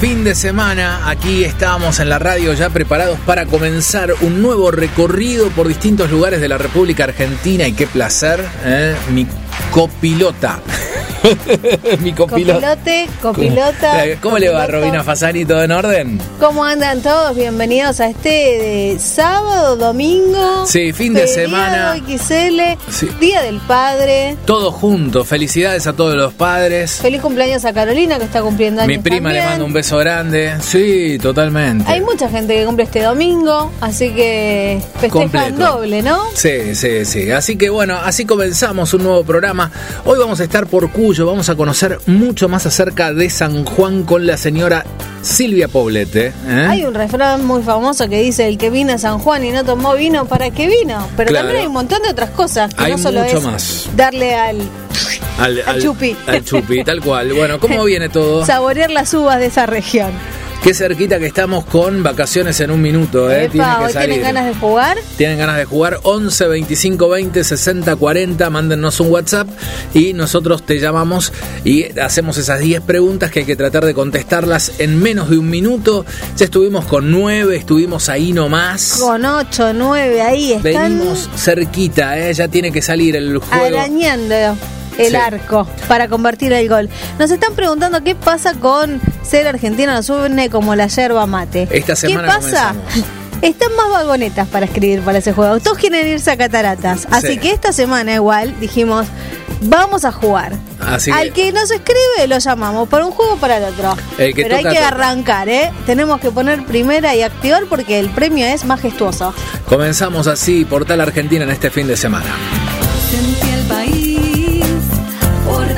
Fin de semana. Aquí estamos en la radio ya preparados para comenzar un nuevo recorrido por distintos lugares de la República Argentina y qué placer, ¿eh? mi copilota. Mi copilote, copilota. ¿Cómo, le va, Robina Fasani? ¿Todo en orden? ¿Cómo andan todos? Bienvenidos a este de sábado, domingo. Sí, fin de semana. XL, Día del Padre. Todo junto. Felicidades a todos los padres. Feliz cumpleaños a Carolina que está cumpliendo años. Mi prima le manda un beso grande. Sí, totalmente. Hay mucha gente que cumple este domingo, así que festejan doble, ¿no? Sí, sí, sí. Así que bueno, así comenzamos un nuevo programa. Hoy vamos a estar por vamos a conocer mucho más acerca de San Juan con la señora Silvia Poblete. ¿eh? Hay un refrán muy famoso que dice, el que vino a San Juan y no tomó vino, ¿para qué vino? Pero también hay un montón de otras cosas, que no solo es más. darle al... Al, chupi. Al chupi, tal cual. Bueno, ¿cómo viene todo? Saborear las uvas de esa región. Qué cerquita que estamos con vacaciones en un minuto, ¿eh? ¿Tienen ganas de jugar? Tienen ganas de jugar 11 25 20 60 40. Mándennos un WhatsApp y nosotros te llamamos y hacemos esas 10 preguntas que hay que tratar de contestarlas en menos de un minuto. Ya estuvimos con 9, estuvimos ahí nomás. Con 8, 9, ahí están. Venimos cerquita, ¿eh? Ya tiene que salir el juego. Arañando el arco para convertir el gol. Nos están preguntando qué pasa con ser argentino nos une como la yerba mate. Esta semana ¿Qué pasa? Están más vagonetas para escribir para ese juego. Todos quieren irse a cataratas. Así que esta semana igual dijimos, vamos a jugar. Al que... nos escribe lo llamamos para un juego o para el otro. Pero hay que arrancar, ¿eh? Tenemos que poner primera y activar porque el premio es majestuoso. Comenzamos así, Portal Argentina en este fin de semana.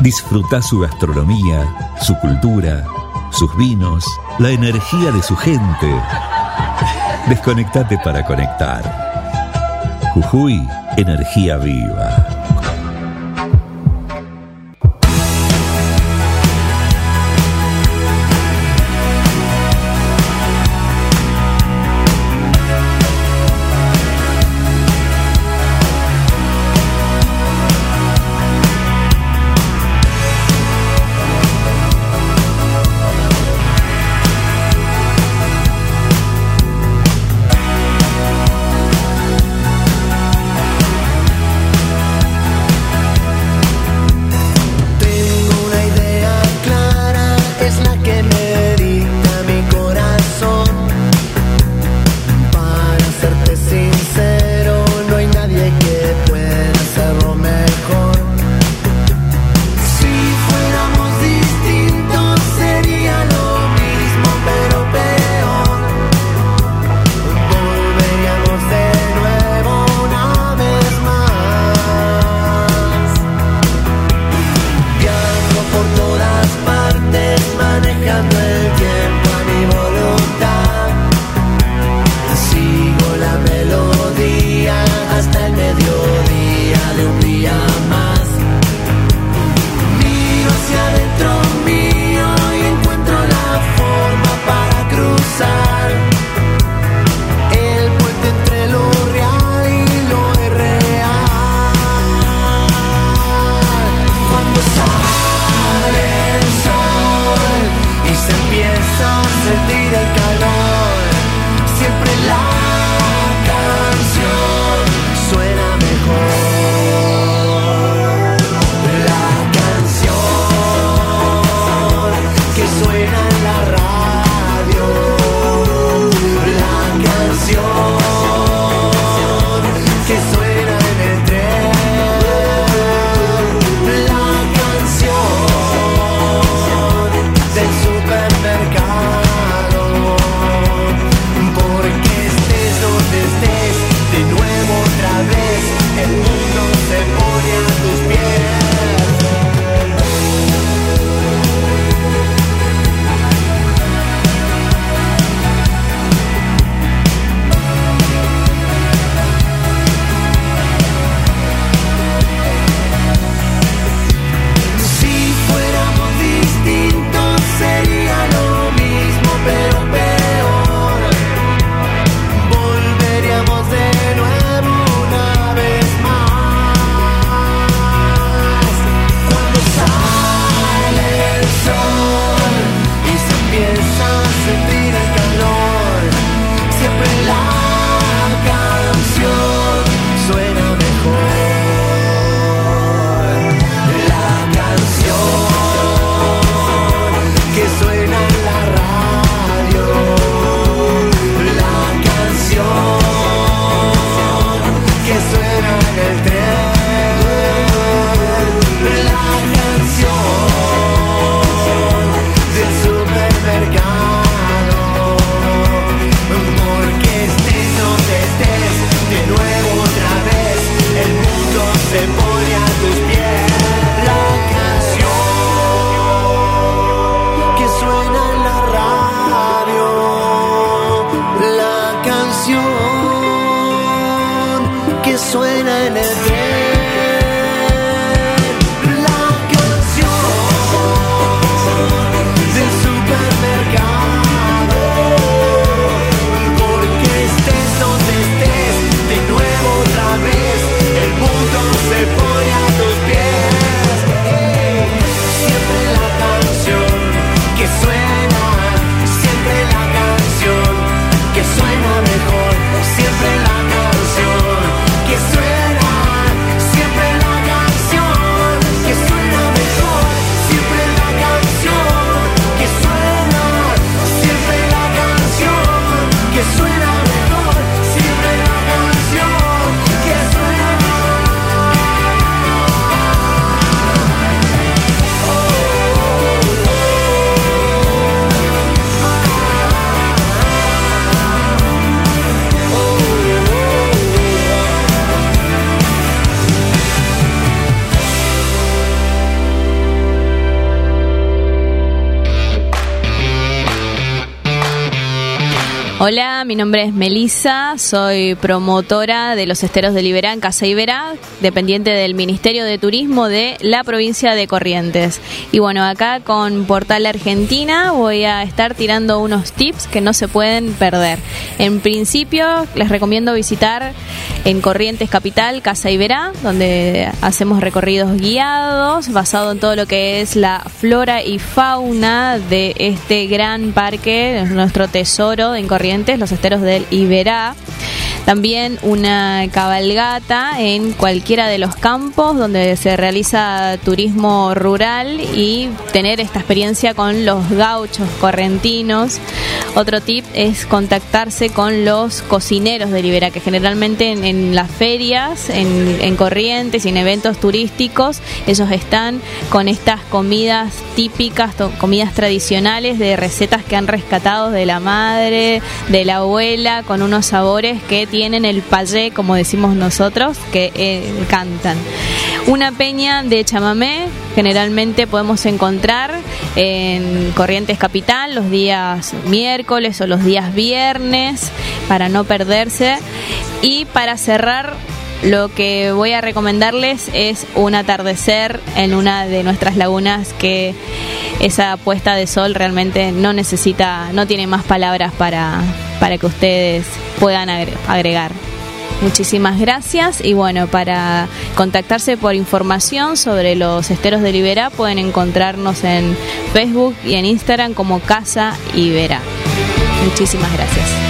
Disfruta su gastronomía, su cultura, sus vinos, la energía de su gente. Desconectate para conectar. Jujuy, energía viva. Nombre es Melisa, soy promotora de los esteros de Liberá en Casa Iberá, dependiente del Ministerio de Turismo de la provincia de Corrientes. Y bueno, acá con Portal Argentina voy a estar tirando unos tips que no se pueden perder. En principio, les recomiendo visitar en Corrientes Capital, Casa Iberá, donde hacemos recorridos guiados basado en todo lo que es la flora y fauna de este gran parque, nuestro tesoro en Corrientes los esteros del Iberá. También una cabalgata en cualquiera de los campos donde se realiza turismo rural y tener esta experiencia con los gauchos correntinos. Otro tip es contactarse con los cocineros de Libera, que generalmente en, las ferias, en, corrientes y en eventos turísticos, ellos están con estas comidas típicas, comidas tradicionales de recetas que han rescatado de la madre, de la abuela, con unos sabores que tienen tienen el payé, como decimos nosotros, que eh, cantan. Una peña de chamamé generalmente podemos encontrar en Corrientes Capital los días miércoles o los días viernes para no perderse. Y para cerrar lo que voy a recomendarles es un atardecer en una de nuestras lagunas que esa puesta de sol realmente no necesita, no tiene más palabras para, para que ustedes puedan agregar. Muchísimas gracias y bueno, para contactarse por información sobre los esteros de Libera pueden encontrarnos en Facebook y en Instagram como Casa Ibera. Muchísimas gracias.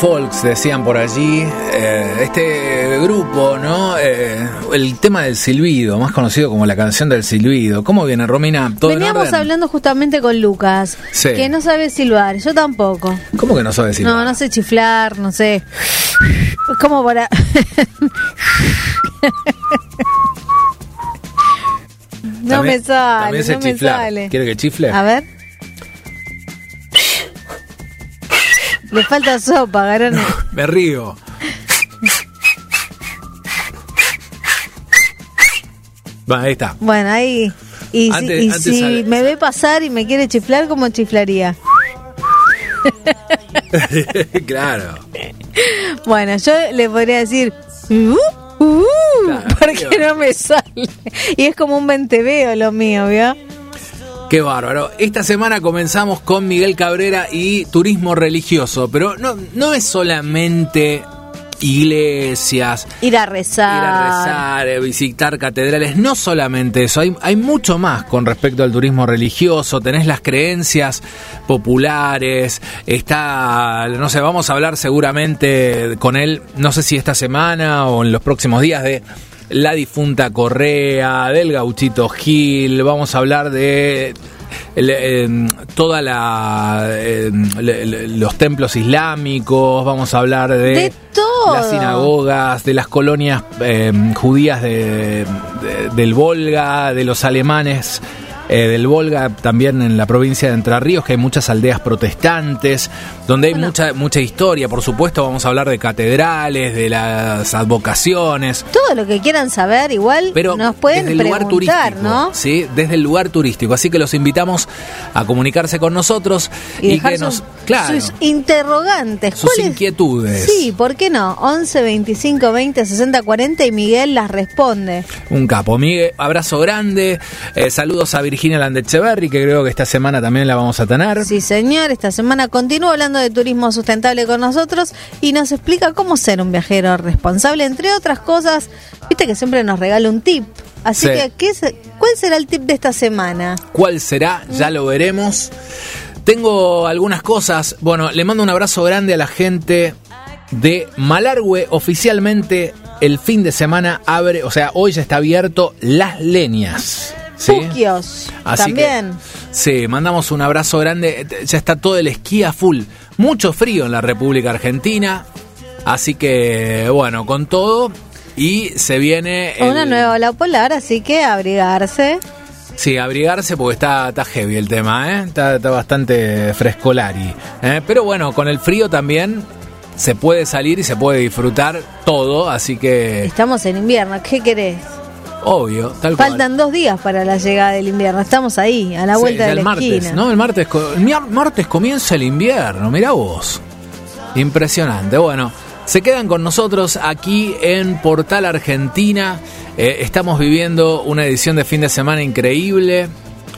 Folks decían por allí, eh, este grupo, ¿no? Eh, el tema del silbido, más conocido como la canción del silbido. ¿Cómo viene, Romina? ¿Todo Veníamos hablando justamente con Lucas, que no sabe silbar, yo tampoco. ¿Cómo que no sabe silbar? No, no sé chiflar, no sé. ¿Cómo para...? no me sale, no me sale. ¿Quiere que chifle? A ver. Le falta sopa, Garone. Me río. Va, ahí está. Bueno, ahí. Y si, me ve pasar y me quiere chiflar, ¿cómo chiflaría? claro. Bueno, yo le podría decir. Uh, uh, porque no me sale. Y es como un venteveo lo mío, ¿vio? Qué bárbaro. Esta semana comenzamos con Miguel Cabrera y turismo religioso, pero no, no es solamente iglesias, ir a rezar, ir a rezar, eh, visitar catedrales, no solamente eso, hay, hay mucho más con respecto al turismo religioso, tenés las creencias populares, está, no sé, vamos a hablar seguramente con él, no sé si esta semana o en los próximos días de la difunta Correa, del gauchito Gil, vamos a hablar de em, toda la em, los templos islámicos, vamos a hablar de, las sinagogas, de las colonias em, judías de, del Volga, de los alemanes eh, del Volga, también en la provincia de Entre Ríos, que hay muchas aldeas protestantes, donde hay mucha, mucha historia, por supuesto, vamos a hablar de catedrales, de las advocaciones. Todo lo que quieran saber, igual Pero nos pueden desde el lugar turístico, ¿no? Sí, desde el lugar turístico. Así que los invitamos a comunicarse con nosotros y, que nos. claro, sus interrogantes, sus inquietudes. Sí, ¿por qué no? 11 25 20 60 40 y Miguel las responde. Un capo. Miguel, abrazo grande. Eh, saludos a Virginia Virginia Landecheverri, que creo que esta semana también la vamos a tener. Sí, señor, esta semana continúa hablando de turismo sustentable con nosotros y nos explica cómo ser un viajero responsable, entre otras cosas. Viste que siempre nos regala un tip. Así que, ¿qué ¿cuál será el tip de esta semana? ¿Cuál será? Ya lo veremos. Tengo algunas cosas. Bueno, le mando un abrazo grande a la gente de Malargüe. Oficialmente el fin de semana abre, o sea, hoy ya está abierto Las Leñas. ¿Sí? también. sí, mandamos un abrazo grande. Ya está todo el esquí a full. Mucho frío en la República Argentina. Así que, bueno, con todo. Y se viene. Una nueva ola polar, así que abrigarse. Sí, abrigarse porque está, está heavy el tema, ¿eh? está, bastante frescolari. ¿eh? Pero bueno, con el frío también se puede salir y se puede disfrutar todo, así que... Estamos en invierno, ¿qué querés? Obvio, tal cual. Faltan dos días para la llegada del invierno. Estamos ahí, a la vuelta de la el martes, ¿no? El martes, el martes comienza el invierno, mira vos. Impresionante. Bueno, se quedan con nosotros aquí en Portal Argentina. Eh, estamos viviendo una edición de fin de semana increíble.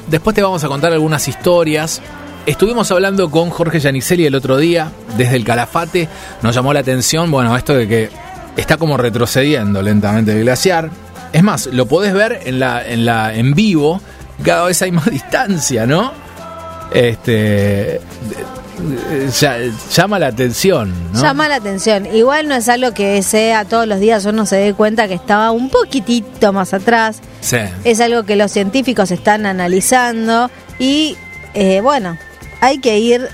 Después te vamos a contar algunas historias. Estuvimos hablando con Jorge Yanicelli el otro día, desde el Calafate. Nos llamó la atención, bueno, esto de que está como retrocediendo lentamente el glaciar es más, lo podés ver en la, en la, en vivo, cada vez hay más distancia, ¿no? Este llama la atención. ¿no? Llama la atención. Igual no es algo que sea todos los días uno se dé cuenta que estaba un poquitito más atrás. Sí. Es algo que los científicos están analizando y eh, bueno, hay que ir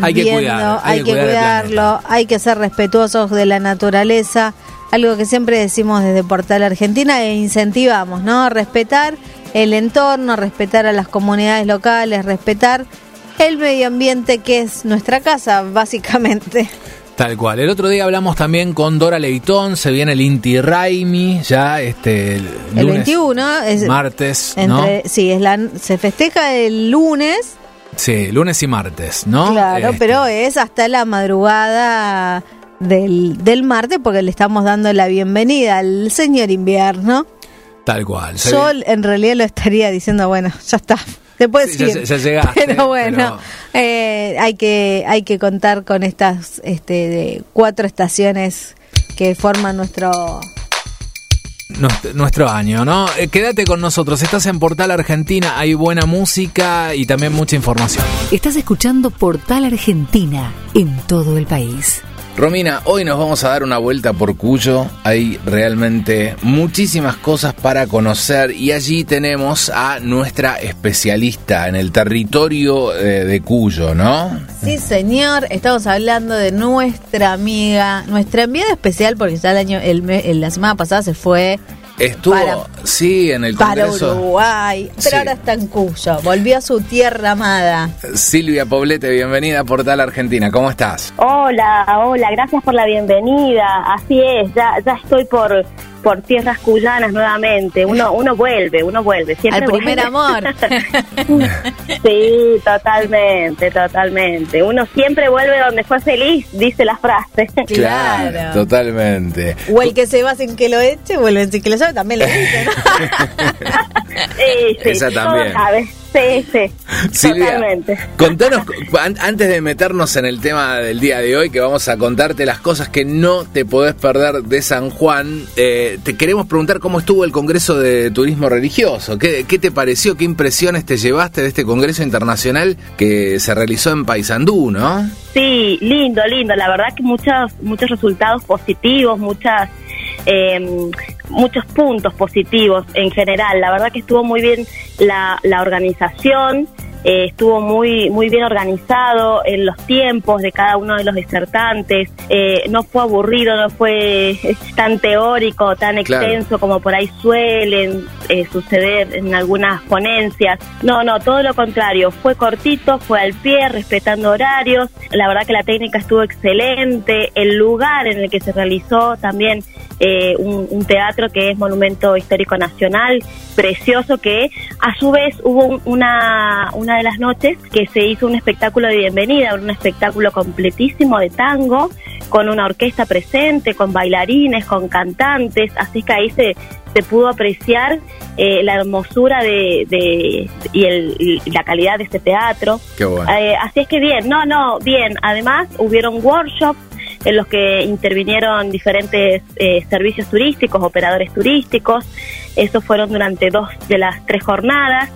hay viendo, que hay, que, cuidarlo, hay que ser respetuosos de la naturaleza algo que siempre decimos desde Portal Argentina e incentivamos, ¿no? Respetar el entorno, respetar a las comunidades locales, respetar el medio ambiente que es nuestra casa, básicamente. Tal cual. El otro día hablamos también con Dora Leitón, se viene el Inti Raimi, ya este el, el 21 es martes, ¿no? Sí, es la, se festeja el lunes. Sí, lunes y martes, ¿no? Claro, este. pero es hasta la madrugada del, del martes porque le estamos dando la bienvenida al señor invierno. Tal cual. Yo en realidad lo estaría diciendo, bueno, ya está. Se puede decir. Ya, pero bueno, eh, hay que hay que contar con estas este, cuatro estaciones que forman nuestro nuestro año, ¿no? Eh, quédate con nosotros, estás en Portal Argentina, hay buena música y también mucha información. Estás escuchando Portal Argentina en todo el país. Romina, hoy nos vamos a dar una vuelta por Cuyo. Hay realmente muchísimas cosas para conocer y allí tenemos a nuestra especialista en el territorio eh, de Cuyo, ¿no? Sí, señor. Estamos hablando de nuestra amiga, nuestra enviada especial, porque ya el año, el, la semana pasada se fue Estuvo, sí, en el Congreso. Para Uruguay, pero ahora está en Cuyo, volvió a su tierra amada. Silvia Poblete, bienvenida a Portal Argentina, ¿cómo estás? Hola, hola, gracias por la bienvenida. Así es, ya, ya estoy por por tierras cuyanas nuevamente. Uno, uno vuelve, uno vuelve. Siempre Al primer amor. sí, totalmente, totalmente. Uno siempre vuelve donde fue feliz, dice la frase. Claro, totalmente. O el que se va sin que lo eche, vuelve sin que lo sabe, también lo dice, ¿no? sí, sí, Esa también. Sí, sí. totalmente. contanos, antes de meternos en el tema del día de hoy, que vamos a contarte las cosas que no te podés perder de San Juan, eh, te queremos preguntar cómo estuvo el Congreso de Turismo Religioso. ¿Qué, ¿Qué, te pareció? ¿Qué impresiones te llevaste de este Congreso Internacional que se realizó en Paysandú, no? Sí, lindo, lindo. La verdad que muchos, muchos resultados positivos, muchas eh, muchos puntos positivos en general. La verdad que estuvo muy bien la, la organización, eh, estuvo muy muy bien organizado en los tiempos de cada uno de los disertantes, eh, no fue aburrido, no fue tan teórico, tan extenso como por ahí suelen eh, suceder en algunas ponencias. No, no, todo lo contrario, fue cortito, fue al pie, respetando horarios, la verdad que la técnica estuvo excelente, el lugar en el que se realizó también un, teatro que es Monumento Histórico Nacional, precioso, que a su vez hubo una, una de las noches que se hizo un espectáculo de bienvenida, un espectáculo completísimo de tango, con una orquesta presente, con bailarines, con cantantes, así que ahí se, se pudo apreciar eh, la hermosura de, y, el, la calidad de este teatro. Eh, así es que bien, no, no, bien. Además, hubieron workshops en los que intervinieron diferentes eh, servicios turísticos, operadores turísticos. Esos fueron durante dos de las tres jornadas.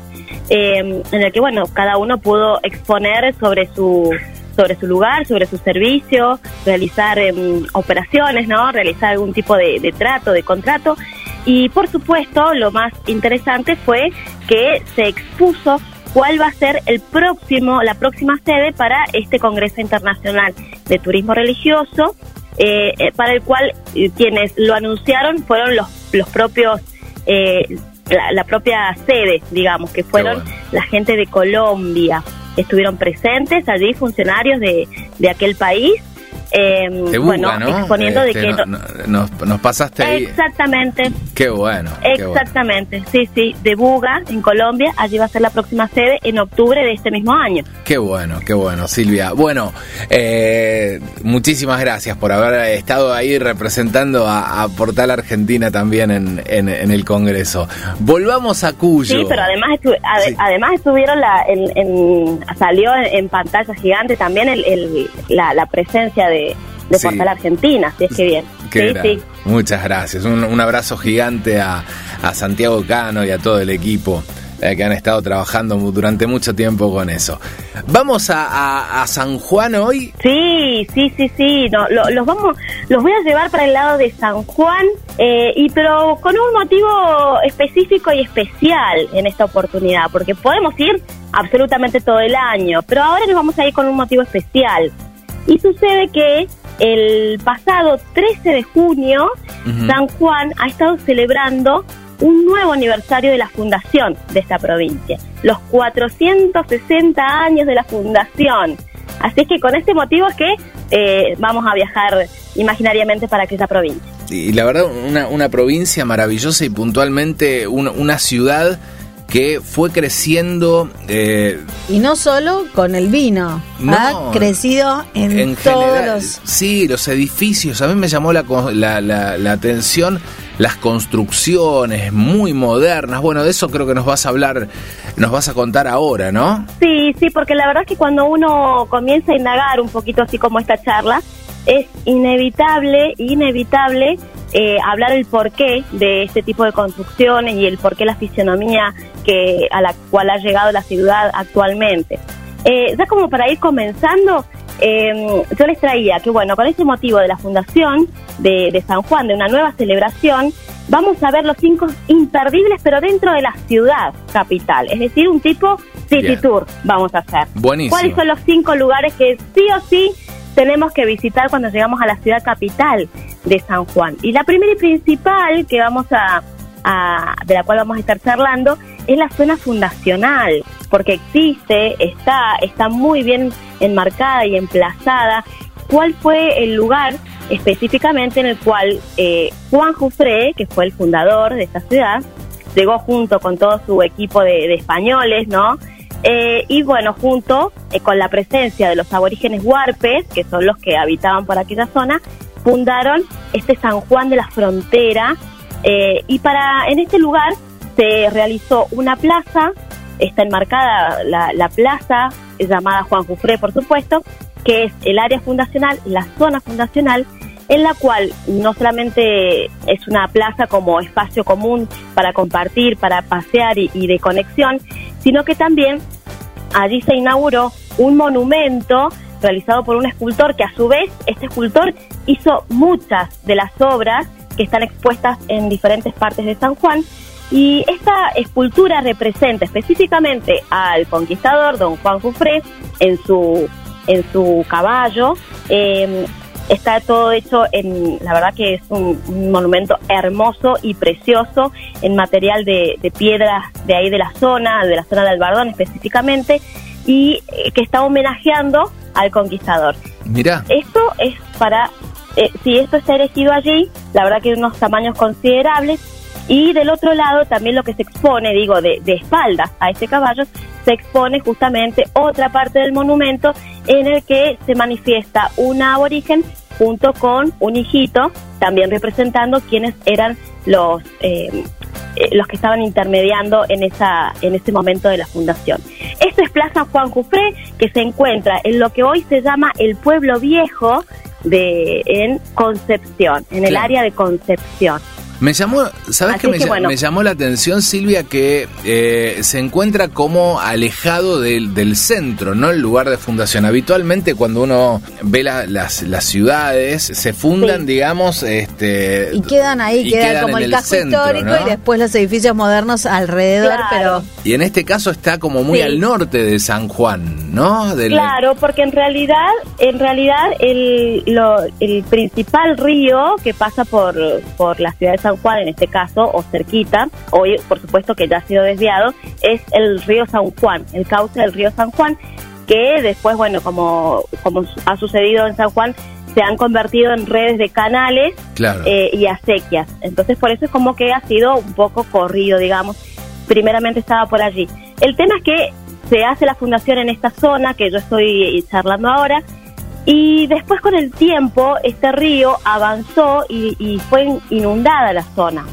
Em, en el que, bueno, cada uno pudo exponer sobre su sobre su lugar, sobre su servicio, realizar em, operaciones, ¿no? Realizar algún tipo de, trato, de contrato. Y por supuesto, lo más interesante fue que se expuso cuál va a ser el próximo, la próxima sede para este Congreso Internacional de Turismo Religioso, eh, eh, para el cual eh, quienes lo anunciaron fueron los, los propios la, propia sede, digamos, que fueron la gente de Colombia. Estuvieron presentes allí funcionarios de, de aquel país eh, bueno, exponiendo de este, que nos, nos, pasaste ahí. Exactamente. Qué bueno. Exactamente, sí, sí, de Buga, en Colombia, allí va a ser la próxima sede en octubre de este mismo año. Qué bueno, qué bueno, Silvia. Bueno, eh, muchísimas gracias por haber estado ahí representando a, Portal Argentina también en, en, el Congreso. Volvamos a Cuyo. Sí, pero además, además estuvieron, la, en, salió en, pantalla gigante también el, la, la presencia de de, Portal Argentina, si es que bien. sí, Muchas gracias. Un, abrazo gigante a, Santiago Cano y a todo el equipo eh, que han estado trabajando durante mucho tiempo con eso. ¿Vamos a, San Juan hoy? Sí, sí, sí, sí. No, los, vamos, los voy a llevar para el lado de San Juan, eh, y pero con un motivo específico y especial en esta oportunidad, porque podemos ir absolutamente todo el año, pero ahora nos vamos a ir con un motivo especial. Y sucede que el pasado 13 de junio, San Juan ha estado celebrando un nuevo aniversario de la fundación de esta provincia, los 460 años de la fundación. Así que con este motivo es que eh, vamos a viajar imaginariamente para aquella provincia. Y la verdad, una, una provincia maravillosa y puntualmente una ciudad que fue creciendo. Eh, y no solo con el vino, ha crecido en, todos los. Sí, los edificios. A mí me llamó la, la, la, atención las construcciones muy modernas. Bueno, de eso creo que nos vas a hablar, nos vas a contar ahora, ¿no? Sí, sí, porque la verdad es que cuando uno comienza a indagar un poquito así como esta charla, es inevitable, inevitable eh, hablar el porqué de este tipo de construcciones y el porqué la fisionomía que a la cual ha llegado la ciudad actualmente. Eh, ya como para ir comenzando, eh, yo les traía que, bueno, con ese motivo de la fundación de, de San Juan, de una nueva celebración, vamos a ver los cinco imperdibles, pero dentro de la ciudad capital. Es decir, un tipo city tour vamos a hacer. Buenísimo. ¿Cuáles son los cinco lugares que sí o sí tenemos que visitar cuando llegamos a la ciudad capital de San Juan? Y la primera y principal que vamos a, a de la cual vamos a estar charlando es la zona fundacional, porque existe, está, está muy bien enmarcada y emplazada. ¿Cuál fue el lugar específicamente en el cual eh, Juan Jufré, que fue el fundador de esta ciudad, llegó junto con todo su equipo de, españoles, ¿no? Eh, y bueno, junto eh, con la presencia de los aborígenes huarpes, que son los que habitaban por aquella zona, fundaron este San Juan de la Frontera. y para en este lugar se realizó una plaza, está enmarcada la, la plaza llamada Juan Jufré, por supuesto, que es el área fundacional, la zona fundacional, en la cual no solamente es una plaza como espacio común para compartir, para pasear y, de conexión, sino que también allí se inauguró un monumento realizado por un escultor que a su vez este escultor hizo muchas de las obras que están expuestas en diferentes partes de San Juan y esta escultura representa específicamente al conquistador don Juan Jufré en su en su caballo. Em, está todo hecho en, la verdad que es un, monumento hermoso y precioso en material de, de piedras de ahí de la zona, de la zona de Albardón específicamente, y eh, que está homenajeando al conquistador. Mira. Esto es para, eh, si esto está erigido allí, la verdad que unos tamaños considerables, y del otro lado también lo que se expone, digo, de, de espaldas a este caballo, se expone justamente otra parte del monumento en el que se manifiesta una aborigen junto con un hijito, también representando quienes eran los eh, eh, los que estaban intermediando en esa en ese momento de la fundación. Esto es Plaza Juan Jufré, que se encuentra en lo que hoy se llama el pueblo viejo de en Concepción, en el área de Concepción. Me llamó, ¿sabes qué me, llamó la atención, Silvia? Que eh, se encuentra como alejado del, del, centro, ¿no? El lugar de fundación. Habitualmente cuando uno ve las, las ciudades, se fundan, digamos, este... Y quedan ahí, queda como el, casco histórico y después los edificios modernos alrededor, pero... Y en este caso está como muy al norte de San Juan, ¿no? Claro, porque en realidad, en realidad el, lo, el principal río que pasa por, por la ciudad de San Juan, en este caso, o cerquita, hoy por supuesto que ya ha sido desviado, es el río San Juan, el cauce del río San Juan, que después, bueno, como, como ha sucedido en San Juan, se han convertido en redes de canales eh, y acequias. Entonces, por eso es como que ha sido un poco corrido, digamos. Primeramente estaba por allí. El tema es que se hace la fundación en esta zona que yo estoy charlando ahora y después con el tiempo este río avanzó y, fue inundada la zona.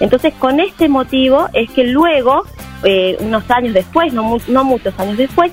Entonces con este motivo es que luego, eh, unos años después, no, no muchos años después,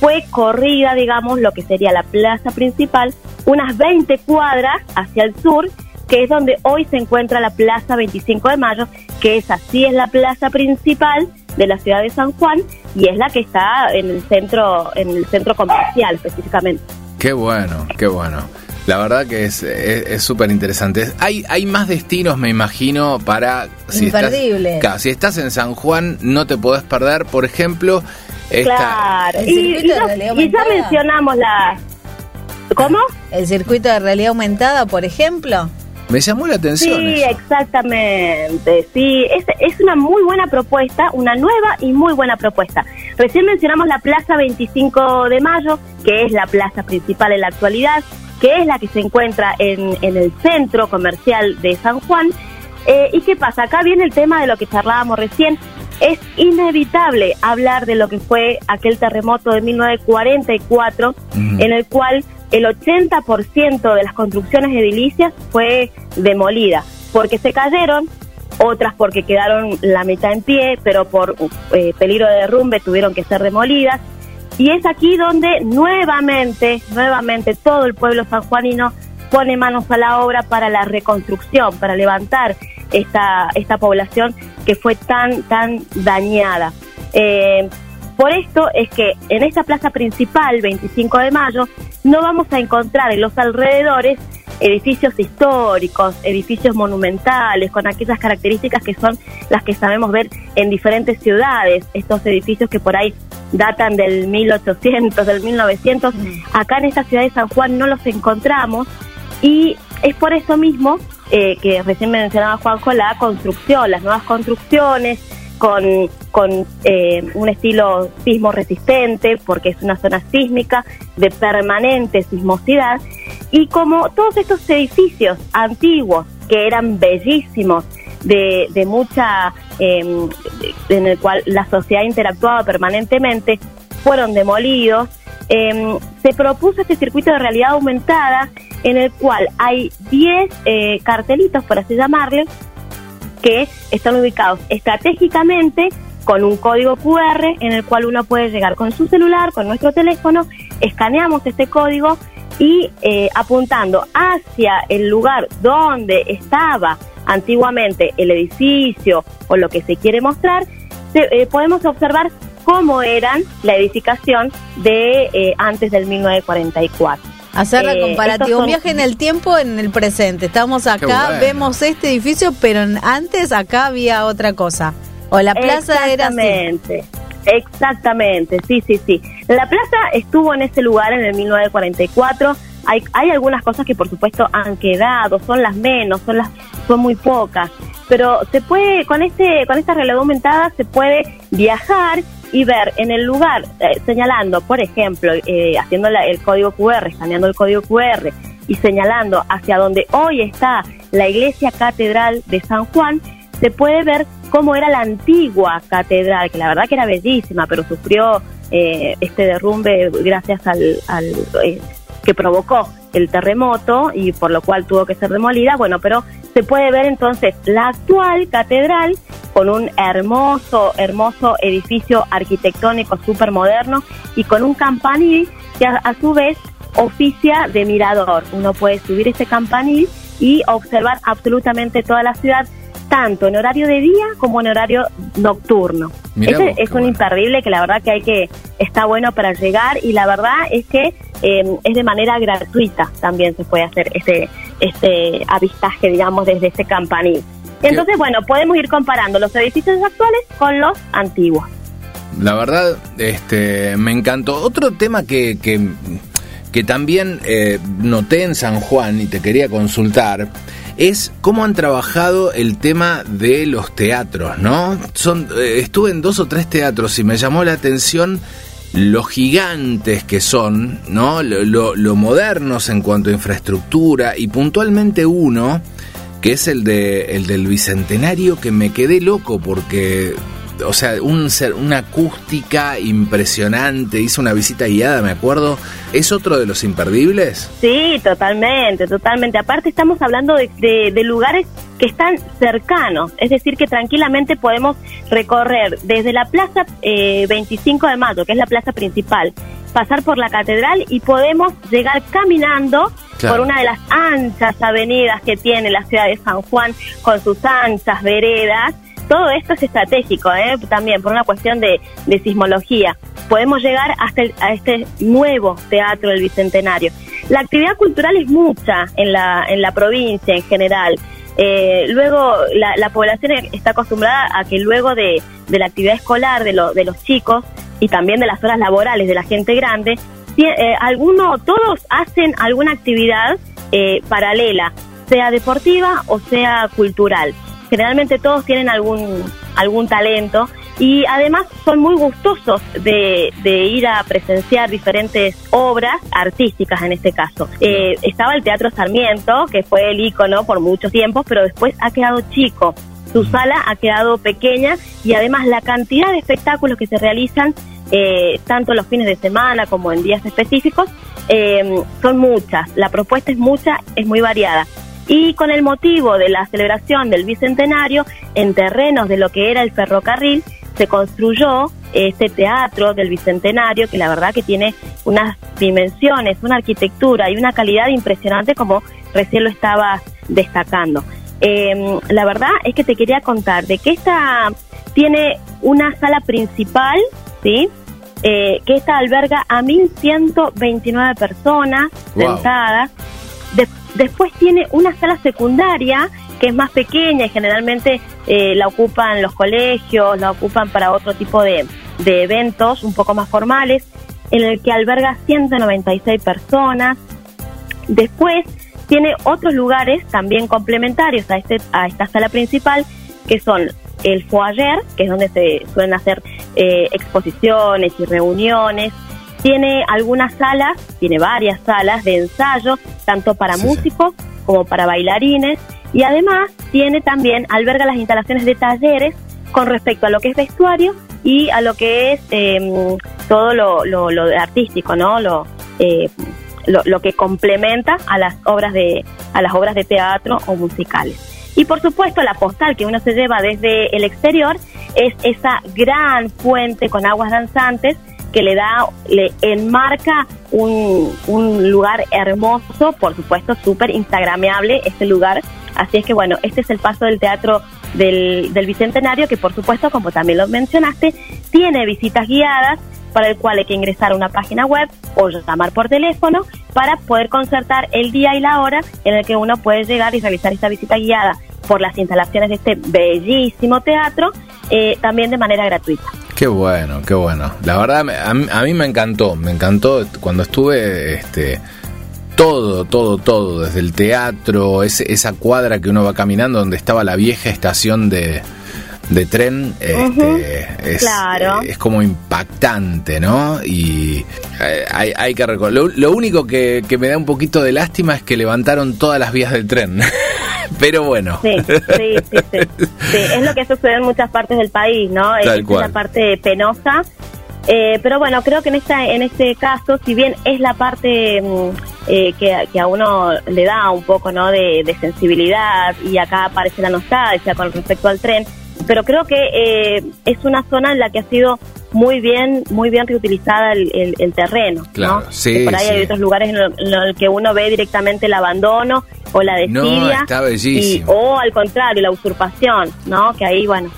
fue corrida, digamos, lo que sería la plaza principal, unas 20 cuadras hacia el sur, que es donde hoy se encuentra la Plaza 25 de Mayo, que es así es la plaza principal de la ciudad de San Juan y es la que está en el centro en el centro comercial específicamente. Qué bueno, qué bueno. La verdad que es súper interesante. Hay, hay más destinos, me imagino, para... Si Imperdible. Estás, si estás en San Juan, no te podés perder, por ejemplo... Esta, claro, y, ya mencionamos la... ¿Cómo? El circuito de realidad aumentada, por ejemplo. Me llamó la atención. Sí, exactamente. Sí, es, es una muy buena propuesta, una nueva y muy buena propuesta. Recién mencionamos la Plaza 25 de Mayo, que es la plaza principal en la actualidad, que es la que se encuentra en, en el centro comercial de San Juan. Eh, ¿Y qué pasa? Acá viene el tema de lo que charlábamos recién. Es inevitable hablar de lo que fue aquel terremoto de 1944, en el cual el 80% de las construcciones edilicias fue demolida, porque se cayeron, otras porque quedaron la mitad en pie, pero por eh, peligro de derrumbe tuvieron que ser demolidas. Y es aquí donde nuevamente, nuevamente todo el pueblo sanjuanino pone manos a la obra para la reconstrucción, para levantar esta, esta población que fue tan, tan dañada. Eh, por esto es que en esta plaza principal, 25 de mayo, no vamos a encontrar en los alrededores edificios históricos, edificios monumentales, con aquellas características que son las que sabemos ver en diferentes ciudades, estos edificios que por ahí datan del 1800, del 1900, mm. acá en esta ciudad de San Juan no los encontramos y es por eso mismo eh, que recién mencionaba Juanjo la construcción, las nuevas construcciones, con, con eh, un estilo sismo resistente, porque es una zona sísmica de permanente sismosidad, y como todos estos edificios antiguos, que eran bellísimos, de, de mucha, em, en el cual la sociedad interactuaba permanentemente, fueron demolidos, em, se propuso este circuito de realidad aumentada en el cual hay 10 eh, cartelitos, por así llamarle, que están ubicados estratégicamente con un código QR en el cual uno puede llegar con su celular, con nuestro teléfono, escaneamos este código y eh, apuntando hacia el lugar donde estaba antiguamente el edificio o lo que se quiere mostrar, eh, podemos observar cómo eran la edificación de eh, antes del 1944. Hacer la comparativa, un viaje en el tiempo, en el presente. Estamos acá, vemos este edificio, pero antes acá había otra cosa. O la plaza era así. Exactamente, sí, sí, sí. La plaza estuvo en ese lugar en el 1944. Hay, hay algunas cosas que por supuesto han quedado, son las menos, son las son muy pocas, pero se puede con este con esta realidad aumentada se puede viajar y ver en el lugar eh, señalando, por ejemplo, eh, haciendo el código QR, escaneando el código QR y señalando hacia donde hoy está la iglesia catedral de San Juan, se puede ver cómo era la antigua catedral, que la verdad que era bellísima, pero sufrió eh, este derrumbe gracias al, eh, que provocó el terremoto y por lo cual tuvo que ser demolida. Bueno, pero se puede ver entonces la actual catedral con un hermoso, hermoso edificio arquitectónico súper moderno y con un campanil que a, a su vez oficia de mirador. Uno puede subir ese campanil y observar absolutamente toda la ciudad tanto en horario de día como en horario nocturno. Ese es un imperdible que la verdad que hay que está bueno para llegar y la verdad es que em, es de manera gratuita también se puede hacer este este avistaje digamos desde ese campanil. Entonces bueno podemos ir comparando los edificios actuales con los antiguos. La verdad este me encantó otro tema que que, que también eh, noté en San Juan y te quería consultar es cómo han trabajado el tema de los teatros, ¿no? Eh, estuve en dos o tres teatros y me llamó la atención lo gigantes que son, ¿no? Lo, modernos en cuanto a infraestructura y puntualmente uno que es el de el del bicentenario que me quedé loco porque o sea, un, una acústica impresionante. Hizo una visita guiada, me acuerdo. ¿Es otro de los imperdibles? Sí, totalmente, totalmente. Aparte estamos hablando de, lugares que están cercanos, es decir, que tranquilamente podemos recorrer desde la Plaza 25 eh, de Mayo, que es la plaza principal, pasar por la catedral y podemos llegar caminando por una de las anchas avenidas que tiene la ciudad de San Juan, con sus anchas veredas, todo esto es estratégico, ¿eh? también por una cuestión de, sismología. Podemos llegar hasta a este nuevo teatro del Bicentenario. La actividad cultural es mucha en la, en la provincia en general. Eh, luego, la, población está acostumbrada a que luego de, la actividad escolar de, de los chicos y también de las horas laborales de la gente grande, eh, alguno, todos hacen alguna actividad eh, paralela, sea deportiva o sea cultural generalmente todos tienen algún, algún talento y además son muy gustosos de, ir a presenciar diferentes obras artísticas en este caso. Eh, estaba el Teatro Sarmiento, que fue el ícono por mucho tiempo, pero después ha quedado chico. Su sala ha quedado pequeña y además la cantidad de espectáculos que se realizan, eh, tanto los fines de semana como en días específicos, eh, son muchas. La propuesta es mucha, es muy variada. Y con el motivo de la celebración del Bicentenario, en terrenos de lo que era el ferrocarril, se construyó este teatro del Bicentenario, que la verdad que tiene unas dimensiones, una arquitectura y una calidad impresionante como recién lo estaba destacando. Em, la verdad es que te quería contar de que esta tiene una sala principal, ¿sí? eh, que esta alberga a 1.129 personas sentadas. Después tiene una sala secundaria que es más pequeña y generalmente eh, la ocupan los colegios, la ocupan para otro tipo de, de eventos un poco más formales, en el que alberga 196 personas. Después tiene otros lugares también complementarios a, este, a esta sala principal, que son el foyer, que es donde se suelen hacer eh, exposiciones y reuniones. Tiene algunas salas, tiene varias salas de ensayo, tanto para músicos como para bailarines. Y además tiene también, alberga las instalaciones de talleres con respecto a lo que es vestuario y a lo que es em, todo lo, lo, lo, artístico, ¿no? Lo, eh, lo, lo, que complementa a las obras de a las obras de teatro o musicales. Y por supuesto la postal que uno se lleva desde el exterior es esa gran fuente con aguas danzantes que le da, le enmarca un, un lugar hermoso, por supuesto súper instagrameable este lugar. Así es que bueno, este es el paso del teatro del, del Bicentenario que por supuesto, como también lo mencionaste, tiene visitas guiadas para el cual hay que ingresar a una página web o llamar por teléfono para poder concertar el día y la hora en el que uno puede llegar y realizar esta visita guiada por las instalaciones de este bellísimo teatro, eh, también de manera gratuita. Qué bueno, qué bueno. La verdad, a mí, me encantó, me encantó cuando estuve, este, todo, todo, todo, desde el teatro, esa cuadra que uno va caminando donde estaba la vieja estación de, de tren este, es, claro. es, como impactante, ¿no? Y eh, hay, hay que recordar. Lo, único que, que, me da un poquito de lástima es que levantaron todas las vías del tren. Pero bueno. Sí, sí, sí, sí, Es lo que sucede en muchas partes del país, ¿no? es la parte penosa. Eh, pero bueno, creo que en esta, en este caso, si bien es la parte mm, eh, que, que, a uno le da un poco, ¿no? De, de sensibilidad y acá aparece la nostalgia con respecto al tren, pero creo que eh, es una zona en la que ha sido muy bien muy bien reutilizada el, el, terreno claro, ¿no? sí, por ahí hay otros lugares en los que uno ve directamente el abandono o la desidia no, y, o al contrario la usurpación no que ahí bueno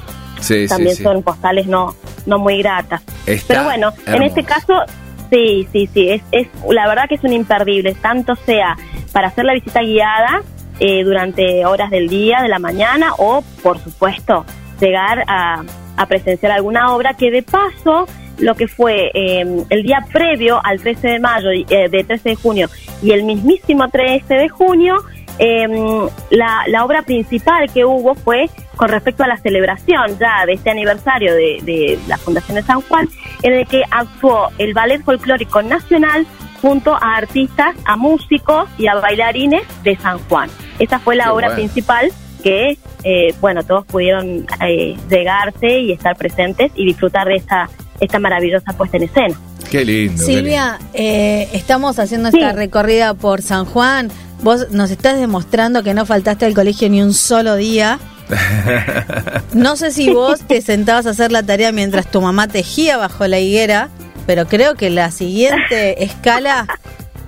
también son postales no no muy gratas. Pero bueno en este caso sí sí sí es, es la verdad que es un imperdible tanto sea para hacer la visita guiada eh, durante horas del día de la mañana o por supuesto llegar a, presenciar alguna obra que de paso lo que fue em, el día previo al 13 de mayo, eh, de 13 de junio y el mismísimo 13 de junio, em, la, la, obra principal que hubo fue con respecto a la celebración ya de este aniversario de, de la Fundación de San Juan, en el que actuó el Ballet Folclórico Nacional junto a artistas, a músicos y a bailarines de San Juan. Esa fue la obra principal que, eh, bueno, todos pudieron eh, llegarse y estar presentes y disfrutar de esta, esta maravillosa puesta en escena. Qué lindo. Silvia, Eh, estamos haciendo esta recorrida por San Juan. Vos nos estás demostrando que no faltaste al colegio ni un solo día. No sé si vos te sentabas a hacer la tarea mientras tu mamá tejía bajo la higuera, pero creo que la siguiente escala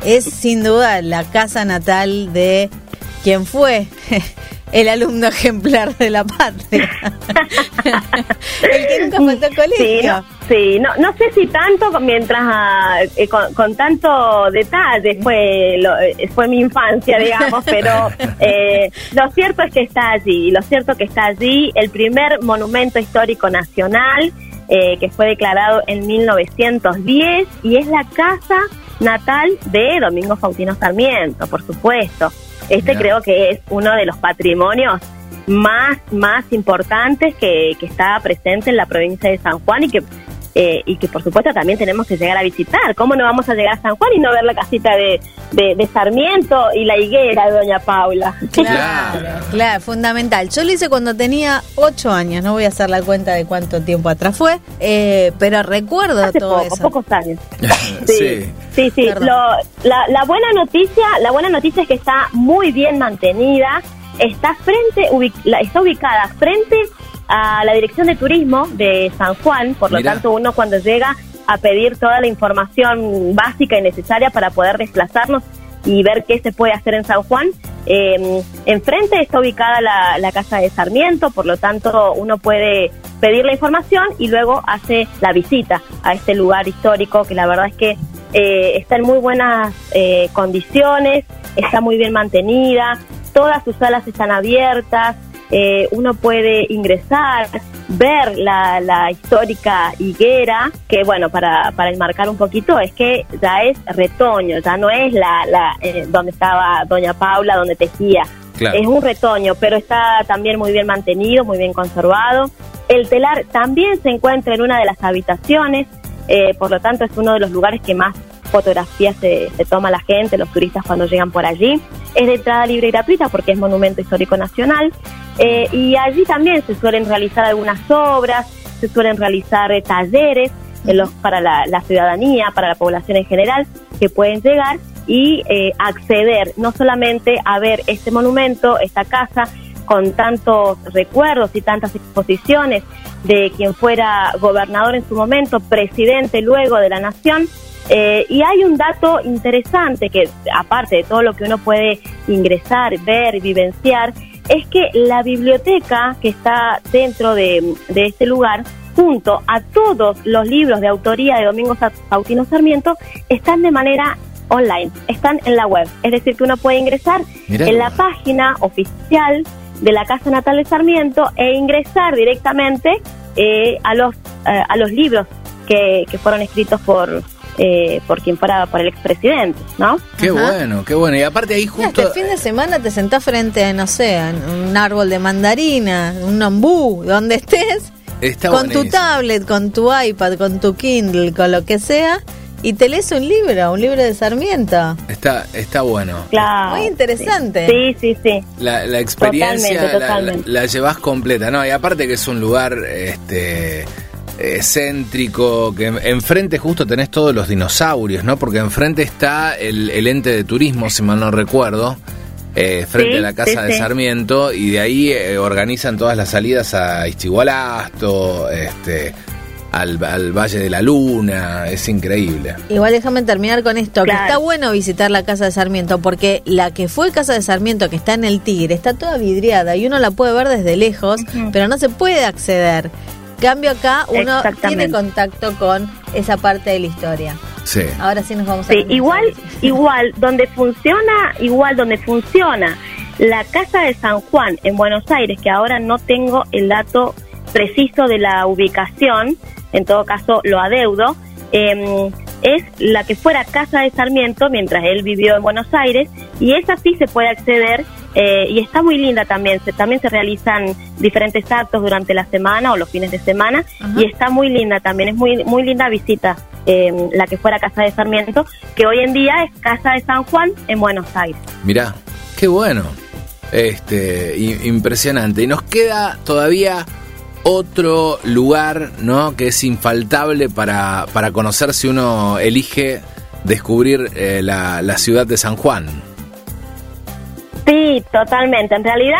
es sin duda la casa natal de quien fue el alumno ejemplar de la patria. el que nunca faltó al colegio. Sí, no, no, sé si tanto mientras ah, eh, con, tanto detalle fue eh, fue mi infancia, digamos, pero eh, lo cierto es que está allí, lo cierto que está allí el primer monumento histórico nacional que fue declarado en 1910 y es la casa natal de Domingo Faustino Sarmiento, por supuesto. Este creo que es uno de los patrimonios más, más importantes que, que está presente en la provincia de San Juan y que eh, y que por supuesto también tenemos que llegar a visitar. ¿Cómo no vamos a llegar a San Juan y no ver la casita de, de, Sarmiento y la higuera de Doña Paula? Claro, claro, fundamental. Yo lo hice cuando tenía ocho años, no voy a hacer la cuenta de cuánto tiempo atrás fue, eh, pero recuerdo Hace todo poco, pocos años. sí, sí, sí. la, la buena noticia, la buena noticia es que está muy bien mantenida, está frente, está ubicada frente a la Dirección de Turismo de San Juan, por lo tanto uno cuando llega a pedir toda la información básica y necesaria para poder desplazarnos y ver qué se puede hacer en San Juan. Eh, enfrente está ubicada la, Casa de Sarmiento, por lo tanto uno puede pedir la información y luego hace la visita a este lugar histórico que la verdad es que eh, está en muy buenas eh, condiciones, está muy bien mantenida, todas sus salas están abiertas, eh, uno puede ingresar, ver la, histórica higuera, que bueno, para, para enmarcar un poquito, es que ya es retoño, ya no es la, la donde estaba Doña Paula, donde tejía. Es un retoño, pero está también muy bien mantenido, muy bien conservado. El telar también se encuentra en una de las habitaciones, eh, por lo tanto es uno de los lugares que más fotografías se, toma la gente, los turistas cuando llegan por allí. Es de entrada libre y gratuita porque es Monumento Histórico Nacional eh, y allí también se suelen realizar algunas obras, se suelen realizar eh, talleres los, para la, ciudadanía, para la población en general, que pueden llegar y acceder no solamente a ver este monumento, esta casa, con tantos recuerdos y tantas exposiciones de quien fuera gobernador en su momento, presidente luego de la nación. Eh, y hay un dato interesante que, aparte de todo lo que uno puede ingresar, ver, vivenciar, es que la biblioteca que está dentro de, este lugar, junto a todos los libros de autoría de Domingo Faustino Sarmiento, están de manera online, están en la web. Es decir, que uno puede ingresar en la página oficial de la Casa Natal de Sarmiento e ingresar directamente eh, a los eh, a los libros que, que fueron escritos por eh, por quien fuera por el expresidente, ¿no? Qué bueno, qué bueno. Y aparte ahí justo... Este fin de semana te sentás frente a, no sé, a un árbol de mandarina, un ombú, donde estés, con tu tablet, con tu iPad, con tu Kindle, con lo que sea, y te lees un libro, un libro de Sarmiento. Está, está bueno. Claro. Muy interesante. Sí, sí, sí. La, experiencia La, llevas completa, ¿no? Y aparte que es un lugar este céntrico, que enfrente justo tenés todos los dinosaurios, ¿no? Porque enfrente está el, ente de turismo, si mal no recuerdo, eh, frente a la casa de Sarmiento, y de ahí eh, organizan todas las salidas a Istigualasto, este al, Valle de la Luna, es increíble. Igual déjame terminar con esto, que está bueno visitar la casa de Sarmiento, porque la que fue casa de Sarmiento, que está en el Tigre, está toda vidriada y uno la puede ver desde lejos, pero no se puede acceder. Cambio acá, uno tiene contacto con esa parte de la historia. Sí. Ahora sí nos vamos a sí, igual, igual, donde funciona, igual donde funciona la Casa de San Juan en Buenos Aires, que ahora no tengo el dato preciso de la ubicación, en todo caso lo adeudo, em, es la que fuera Casa de Sarmiento mientras él vivió en Buenos Aires y esa sí se puede acceder eh, y está muy linda también. Se, también se realizan diferentes actos durante la semana o los fines de semana y está muy linda también. Es muy, muy linda visita em, la que fuera Casa de Sarmiento, que hoy en día es Casa de San Juan en Buenos Aires. Mirá, qué bueno. Este, impresionante. Y nos queda todavía otro lugar, ¿no? Que es infaltable para, para conocer si uno elige descubrir eh, la, la ciudad de San Juan. Sí, totalmente. En realidad,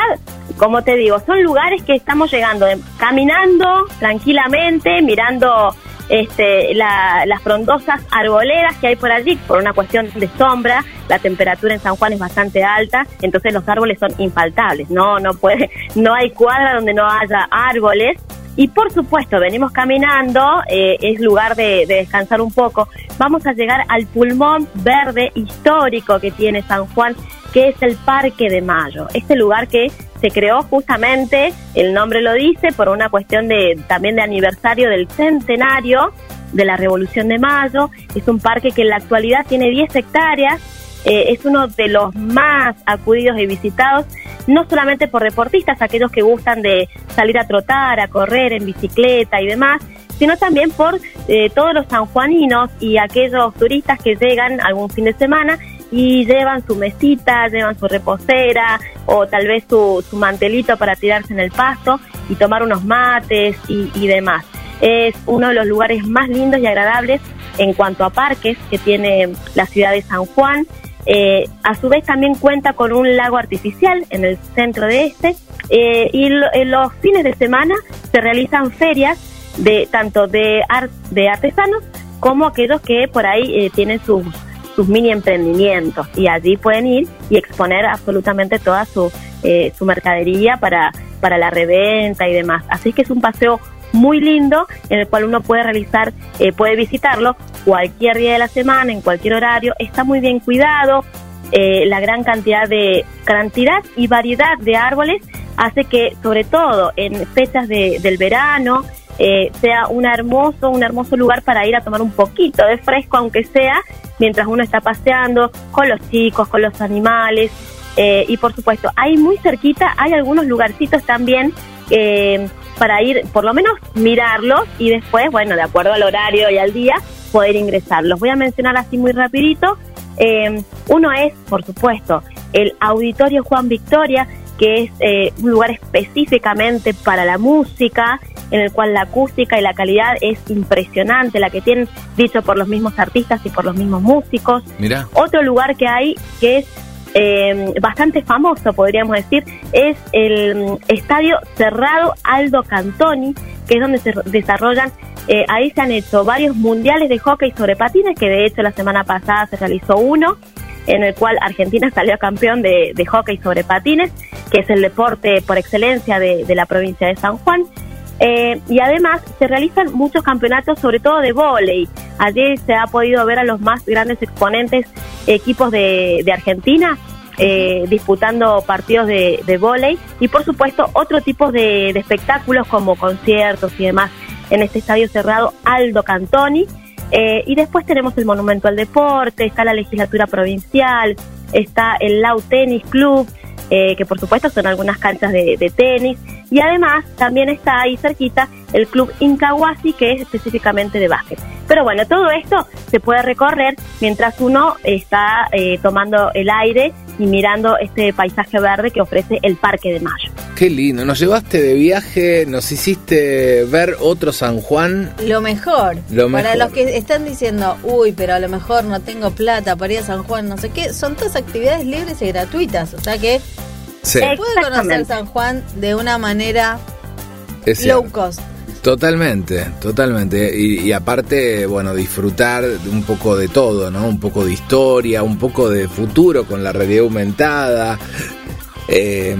como te digo, son lugares que estamos llegando caminando tranquilamente, mirando este, las frondosas arboledas que hay por allí, por una cuestión de sombra, la temperatura en San Juan es bastante alta, entonces los árboles son infaltables, no, no puede, no hay cuadra donde no haya árboles. Y por supuesto, venimos caminando, eh, es lugar de, de descansar un poco. Vamos a llegar al pulmón verde histórico que tiene San Juan, que es el Parque de Mayo. Este lugar que se creó justamente, el nombre lo dice, por una cuestión de también de aniversario del centenario de la Revolución de Mayo. Es un parque que en la actualidad tiene 10 hectáreas, eh, es uno de los más acudidos y visitados, no solamente por deportistas, aquellos que gustan de salir a trotar, a correr en bicicleta y demás, sino también por eh, todos los sanjuaninos y aquellos turistas que llegan algún fin de semana y llevan su mesita, llevan su reposera o tal vez su, su mantelito para tirarse en el pasto y tomar unos mates y, demás. Es uno de los lugares más lindos y agradables en cuanto a parques que tiene la ciudad de San Juan. Eh, a su vez también cuenta con un lago artificial en el centro de este eh, y en los fines de semana se realizan ferias de tanto de, de artesanos como aquellos que por ahí eh, tienen sus sus mini emprendimientos y allí pueden ir y exponer absolutamente toda su, eh, su mercadería para, para la reventa y demás. Así que es un paseo muy lindo en el cual uno puede realizar, eh, puede visitarlo cualquier día de la semana, en cualquier horario. Está muy bien cuidado, eh, la gran cantidad de cantidad y variedad de árboles hace que, sobre todo en fechas del verano, eh, sea un hermoso, un hermoso lugar para ir a tomar un poquito de fresco, aunque sea mientras uno está paseando con los chicos, con los animales. Eh, y por supuesto, hay muy cerquita, hay algunos lugarcitos también eh, para ir, por lo menos mirarlos y después, bueno, de acuerdo al horario y al día, poder ingresar. Los voy a mencionar así muy rapidito. uno es, por supuesto, el Auditorio Juan Victoria, que es un lugar específicamente para la música, en el cual la acústica y la calidad es impresionante, la que tienen dicho por los mismos artistas y por los mismos músicos. Mira. Otro lugar que hay que es eh, bastante famoso, podríamos decir, es el mm, Estadio Cerrado Aldo Cantoni, que es donde se desarrollan, eh, ahí se han hecho varios mundiales de hockey sobre patines, que de hecho la semana pasada se realizó uno, en el cual Argentina salió campeón de, hockey sobre patines, que es el deporte por excelencia de, de la provincia de San Juan. Eh, y además se realizan muchos campeonatos, sobre todo de vóley. Allí se ha podido ver a los más grandes exponentes equipos de, Argentina eh, disputando partidos de, de vóley y por supuesto otro tipo de, espectáculos como conciertos y demás en este estadio cerrado Aldo Cantoni. Eh, y después tenemos el Monumento al Deporte, está la legislatura provincial, está el Lau Tennis Club, eh, que por supuesto son algunas canchas de, tenis, y además también está ahí cerquita el club Incahuasi, que es específicamente de básquet. Pero bueno, todo esto se puede recorrer mientras uno está eh, tomando el aire y mirando este paisaje verde que ofrece el Parque de Mayo. Qué lindo, nos llevaste de viaje, nos hiciste ver otro San Juan. Lo mejor. Para los que están diciendo, uy, pero a lo mejor no tengo plata para ir a San Juan, no sé qué, son todas actividades libres y gratuitas. O sea que se puede conocer San Juan de una manera low cost. Totalmente, totalmente. Y, aparte, bueno, disfrutar un poco de todo, ¿no? Un poco de historia, un poco de futuro con la realidad aumentada. Eh,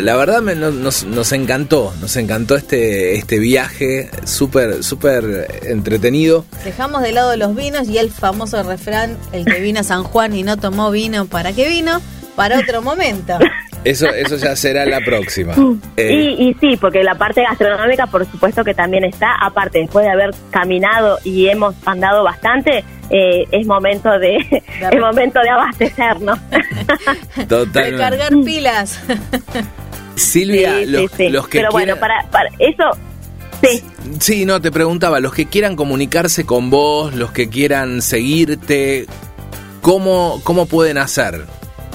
la verdad nos, nos, encantó, nos encantó este, este viaje súper, súper entretenido. Dejamos de lado los vinos y el famoso refrán, el que vino a San Juan y no tomó vino, ¿para qué vino? Para otro momento. Eso, eso ya será la próxima. Eh, y, sí, porque la parte gastronómica, por supuesto que también está. Aparte, después de haber caminado y hemos andado bastante, eh, es momento de es momento de abastecernos. Totalmente. De cargar pilas. Silvia, los, que Pero bueno, para, para eso Sí. Sí, no, te preguntaba, los que quieran comunicarse con vos, los que quieran seguirte, ¿cómo, cómo pueden hacer?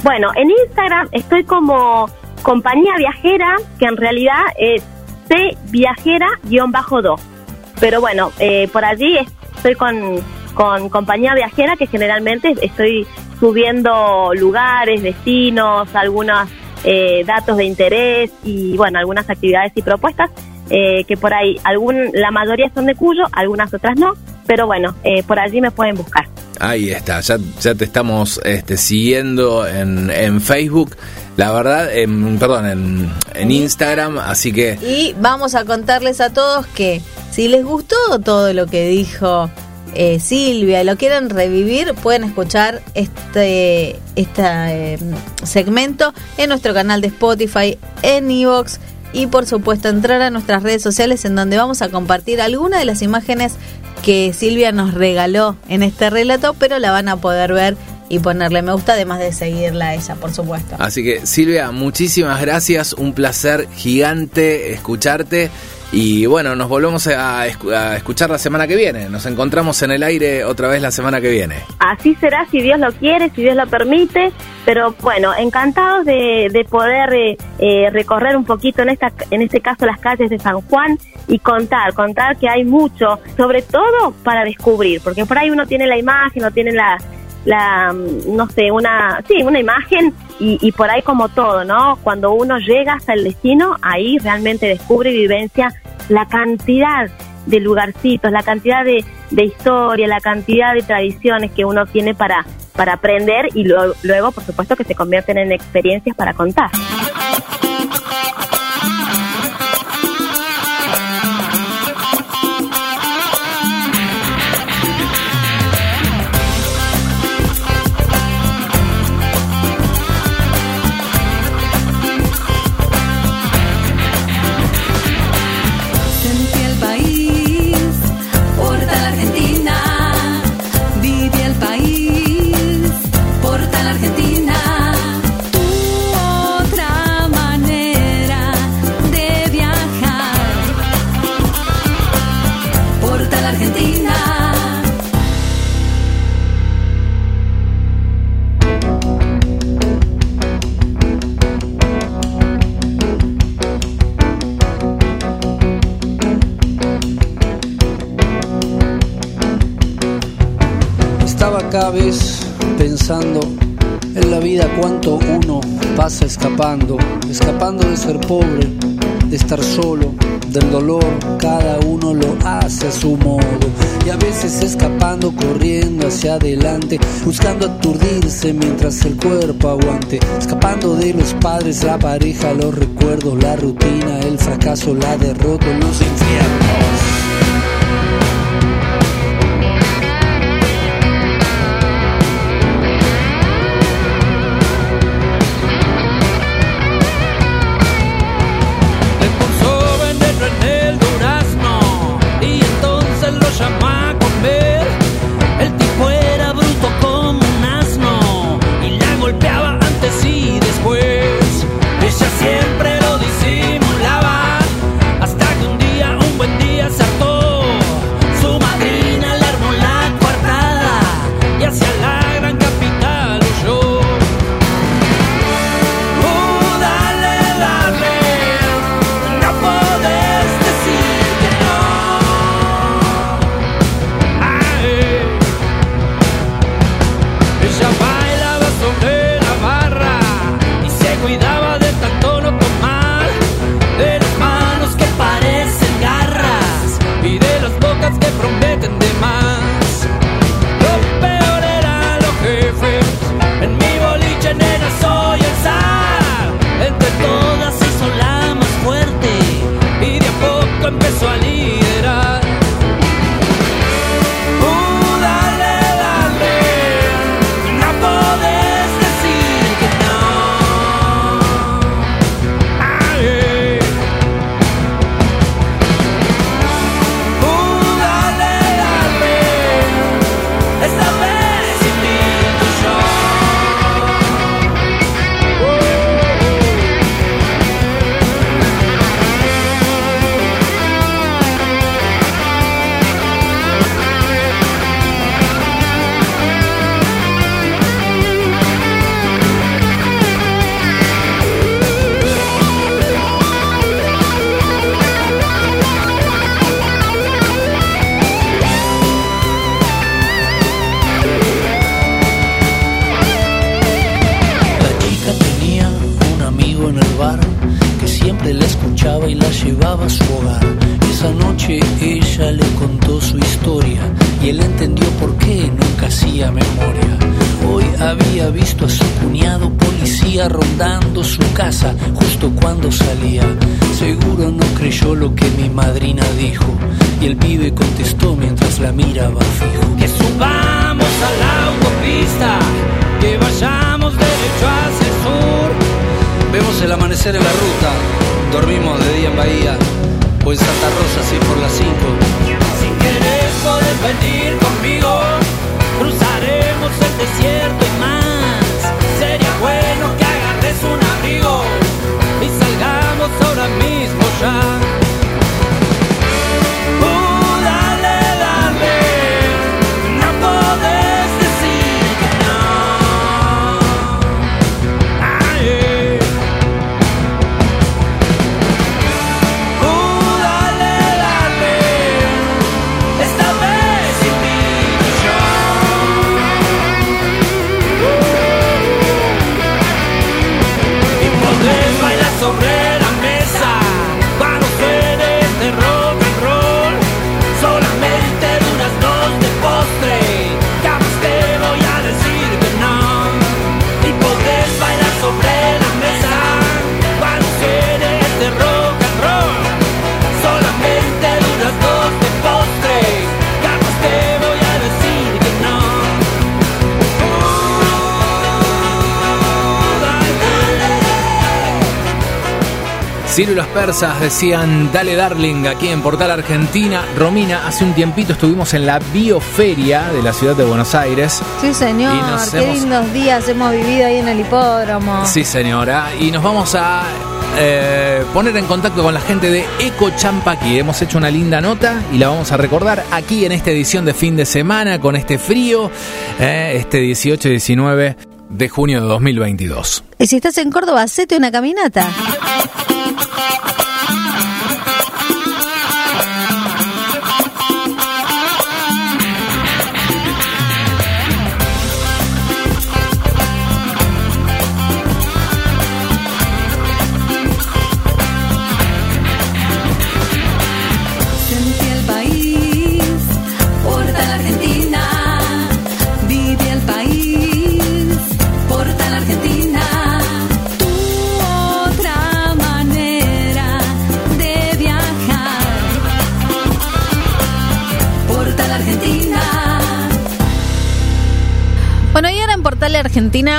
Bueno, en Instagram estoy como compañía viajera, que en realidad es C viajera-2. Pero bueno, eh, por allí estoy con, compañía viajera, que generalmente estoy subiendo lugares, destinos, algunos eh, datos de interés y bueno, algunas actividades y propuestas. Eh, que por ahí, la mayoría son de Cuyo, algunas otras no, pero bueno, por allí me pueden buscar. Ahí está, ya, ya te estamos este, siguiendo en, en Facebook. La verdad, en, perdón, en, en Instagram, así que... Y vamos a contarles a todos que si les gustó todo lo que dijo eh, Silvia y lo quieren revivir, pueden escuchar este, este segmento en nuestro canal de Spotify, en Evox y por supuesto entrar a nuestras redes sociales en donde vamos a compartir algunas de las imágenes que Silvia nos regaló en este relato, pero la van a poder ver y ponerle me gusta, además de seguirla a ella, por supuesto. Así que Silvia, muchísimas gracias, un placer gigante escucharte. Y bueno, nos volvemos a, escuchar la semana que viene. Nos encontramos en el aire otra vez la semana que viene. Así será, si Dios lo quiere, si Dios lo permite. Pero bueno, encantados de, poder eh, eh, recorrer un poquito, en, esta, en este caso, las calles de San Juan y contar, contar que hay mucho, sobre todo para descubrir, porque por ahí uno tiene la imagen, o tiene la, la no sé, una, sí, una imagen y, y, por ahí como todo, ¿no? Cuando uno llega hasta el destino, ahí realmente descubre y vivencia la cantidad de lugarcitos, la cantidad de, de historia, la cantidad de tradiciones que uno tiene para, para aprender y luego, luego, por supuesto, que se convierten en experiencias para contar. Cada vez pensando en la vida cuánto uno pasa escapando, escapando de ser pobre, de estar solo, del dolor, cada uno lo hace a su modo. Y a veces escapando, corriendo hacia adelante, buscando aturdirse mientras el cuerpo aguante. Escapando de los padres, la pareja, los recuerdos, la rutina, el fracaso, la derrota, los infiernos. o en Santa Rosa, si por las 5 Ciro y los persas decían, dale darling, aquí en Portal Argentina. Romina, hace un tiempito estuvimos en la bioferia de la ciudad de Buenos Aires. Sí, señor, qué lindos días hemos vivido ahí en el hipódromo. Sí, señora, y nos vamos a eh, poner en contacto con la gente de Eco Champaqui. Hemos hecho una linda nota y la vamos a recordar aquí en esta edición de fin de semana con este frío, eh, este 18 y 19 de junio de 2022. Y si estás en Córdoba, hacete una caminata.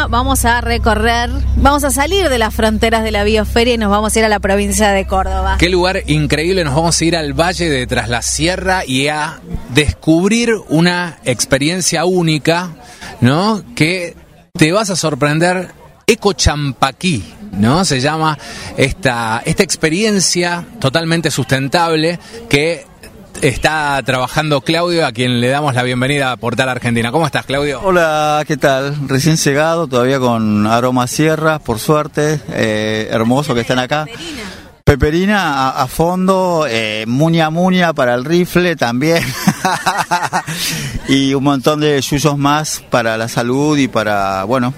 Vamos a recorrer, vamos a salir de las fronteras de la bioferia y nos vamos a ir a la provincia de Córdoba. Qué lugar increíble, nos vamos a ir al Valle de Tras la Sierra y a descubrir una experiencia única, ¿no? Que te vas a sorprender Eco Champaquí, ¿no? Se llama esta, esta experiencia totalmente sustentable que está trabajando Claudio, a quien le damos la bienvenida a Portal Argentina. ¿Cómo estás, Claudio? Hola, ¿qué tal? Recién llegado, todavía con aroma sierra, por suerte. Eh, hermoso que están acá. Peperina a, fondo, eh, muña muña para el rifle también. y un montón de yuyos más para la salud y para, bueno,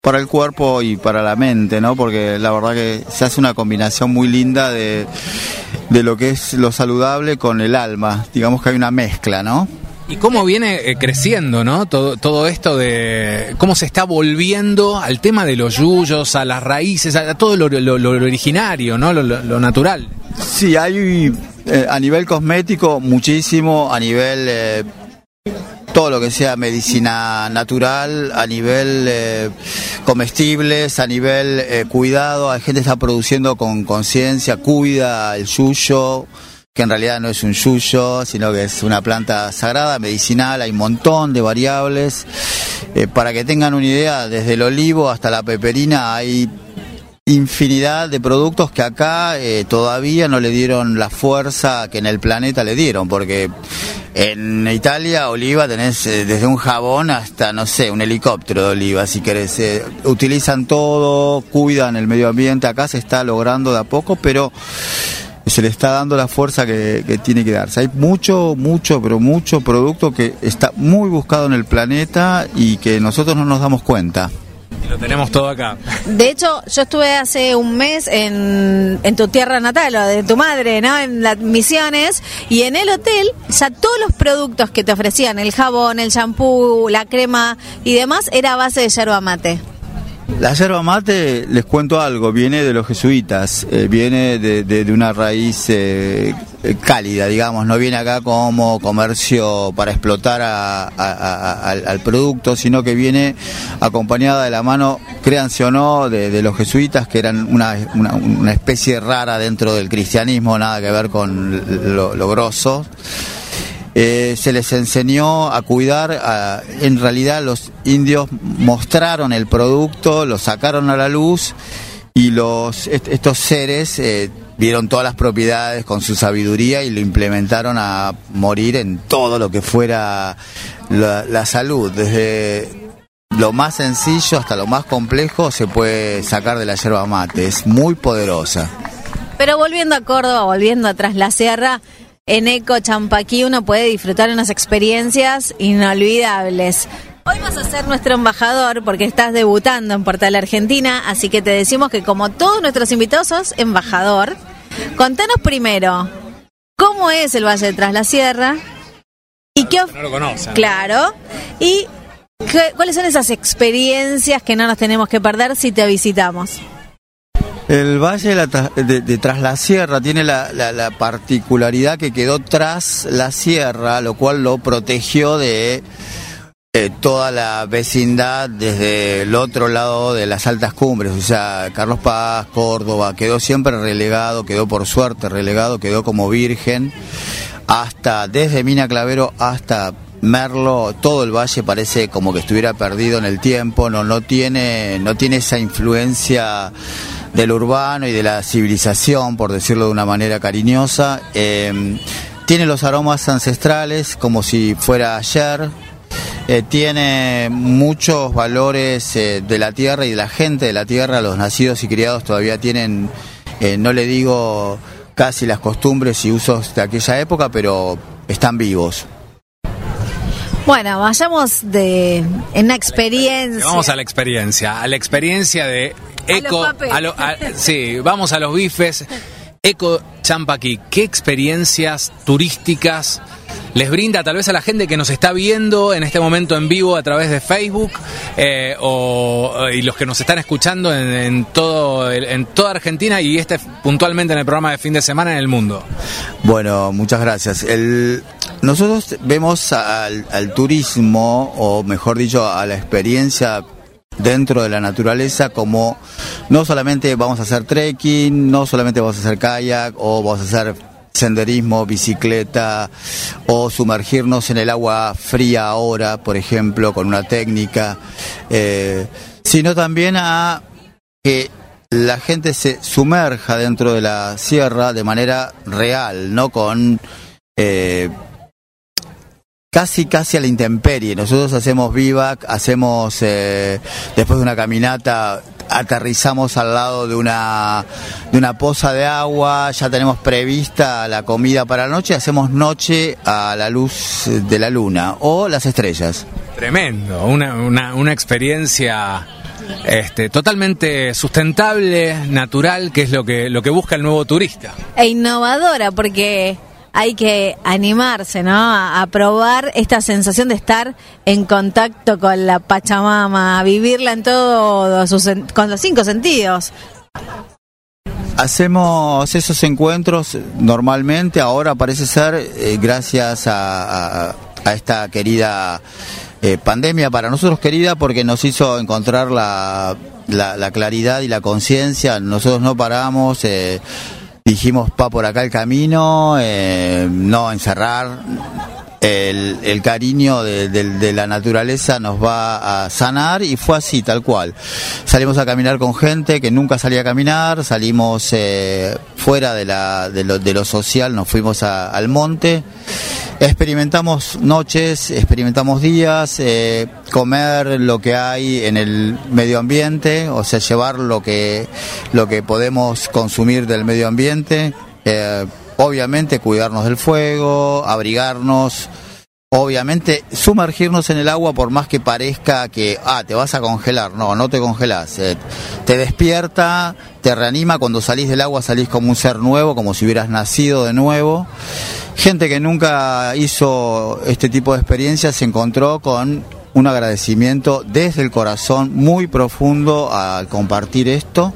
para el cuerpo y para la mente, ¿no? Porque la verdad que se hace una combinación muy linda de, de lo que es lo saludable con el alma. Digamos que hay una mezcla, ¿no? Y cómo viene eh, creciendo, ¿no? Todo, todo esto de cómo se está volviendo al tema de los yuyos, a las raíces, a, todo lo, originario, ¿no? Lo, natural. Sí, hay eh, a nivel cosmético muchísimo, a nivel eh, todo lo que sea medicina natural, a nivel eh, comestibles, a nivel eh, cuidado, la gente está produciendo con conciencia, cuida el yuyo, que en realidad no es un yuyo, sino que es una planta sagrada, medicinal, hay un montón de variables. Eh, para que tengan una idea, desde el olivo hasta la peperina hay infinidad de productos que acá eh, todavía no le dieron la fuerza que en el planeta le dieron, porque en Italia oliva tenés eh, desde un jabón hasta, no sé, un helicóptero de oliva, si querés. Eh, utilizan todo, cuidan el medio ambiente, acá se está logrando de a poco, pero se le está dando la fuerza que, que, tiene que darse. Hay mucho, mucho, pero mucho producto que está muy buscado en el planeta y que nosotros no nos damos cuenta. Lo tenemos todo acá. De hecho, yo estuve hace un mes en, tu tierra natal, o de tu madre, ¿no? En las Misiones, y en el hotel ya todos los productos que te ofrecían, el jabón, el shampoo, la crema y demás, era a base de yerba mate. La yerba mate, les cuento algo, viene de los jesuitas, eh, viene de, una raíz eh, cálida, digamos, no viene acá como comercio para explotar al, producto, sino que viene acompañada de la mano, créanse o no, de, los jesuitas, que eran una, una, especie rara dentro del cristianismo, nada que ver con lo, lo grosso. Eh, se les enseñó a cuidar, en realidad los indios mostraron el producto, lo sacaron a la luz y los estos seres eh, vieron todas las propiedades con su sabiduría y lo implementaron a morir en todo lo que fuera la, salud, desde lo más sencillo hasta lo más complejo se puede sacar de la yerba mate, es muy poderosa. Pero volviendo a Córdoba, volviendo atrás la sierra, en Eco Champaquí uno puede disfrutar unas experiencias inolvidables. Hoy vas a ser nuestro embajador porque estás debutando en Portal Argentina, así que te decimos que como todos nuestros invitados sos embajador. Contanos primero, ¿cómo es el Valle de Tras la Sierra? Y qué no lo conocen. Claro. Y cuáles son esas experiencias que no nos tenemos que perder si te visitamos. El valle de, la Sierra tiene la, particularidad que quedó tras la sierra, lo cual lo protegió de eh, toda la vecindad desde el otro lado de las altas cumbres, o sea, Carlos Paz, Córdoba, quedó siempre relegado, quedó por suerte relegado, quedó como virgen, hasta desde Mina Clavero hasta Merlo, todo el valle parece como que estuviera perdido en el tiempo, no, no tiene, no tiene esa influencia del urbano y de la civilización, por decirlo de una manera cariñosa. Eh, tiene los aromas ancestrales como si fuera ayer. Eh, tiene muchos valores eh, de la tierra y de la gente de la tierra. Los nacidos y criados todavía tienen, no le digo casi las costumbres y usos de aquella época, pero están vivos. Bueno, vayamos de en una experiencia. Vamos a la experiencia, a la experiencia de Eco, a sí, vamos a los bifes. Eco Champaquí, ¿qué experiencias turísticas les brinda tal vez a la gente que nos está viendo en este momento en vivo a través de Facebook eh, o, y los que nos están escuchando en, todo, en toda Argentina y este puntualmente en el programa de fin de semana en el mundo? Bueno, muchas gracias. El, nosotros vemos al, al turismo, o mejor dicho, a la experiencia dentro de la naturaleza como no solamente vamos a hacer trekking, no solamente vamos a hacer kayak o vamos a hacer senderismo, bicicleta o sumergirnos en el agua fría ahora, por ejemplo, con una técnica, eh, sino también a que la gente se sumerja dentro de la sierra de manera real, no con eh, casi casi a la intemperie. Nosotros hacemos vivac, hacemos eh, después de una caminata aterrizamos al lado de una de una poza de agua, ya tenemos prevista la comida para la noche, hacemos noche a la luz de la luna o las estrellas. Tremendo, una, una, una experiencia este, totalmente sustentable, natural, que es lo que, lo que busca el nuevo turista. E innovadora, porque hay que animarse, ¿no? A, probar esta sensación de estar en contacto con la Pachamama, a vivirla en todos sus, con los cinco sentidos. Hacemos esos encuentros normalmente, ahora parece ser, eh, gracias a, esta querida eh, pandemia, para nosotros querida porque nos hizo encontrar la, la, claridad y la conciencia, nosotros no paramos. Eh, dijimos pa por acá el camino, eh, no encerrar. El, el cariño de, de, la naturaleza nos va a sanar y fue así, tal cual. Salimos a caminar con gente que nunca salía a caminar, salimos eh, fuera de, la, de, lo, de lo social, nos fuimos al monte Experimentamos noches, experimentamos días, eh, comer lo que hay en el medio ambiente, o sea, llevar lo que, lo que podemos consumir del medio ambiente. Eh, obviamente cuidarnos del fuego, abrigarnos, obviamente sumergirnos en el agua por más que parezca que, ah, te vas a congelar, no, no te congelas, eh, te despierta, te reanima, cuando salís del agua salís como un ser nuevo, como si hubieras nacido de nuevo. Gente que nunca hizo este tipo de experiencias se encontró con un agradecimiento desde el corazón muy profundo al compartir esto.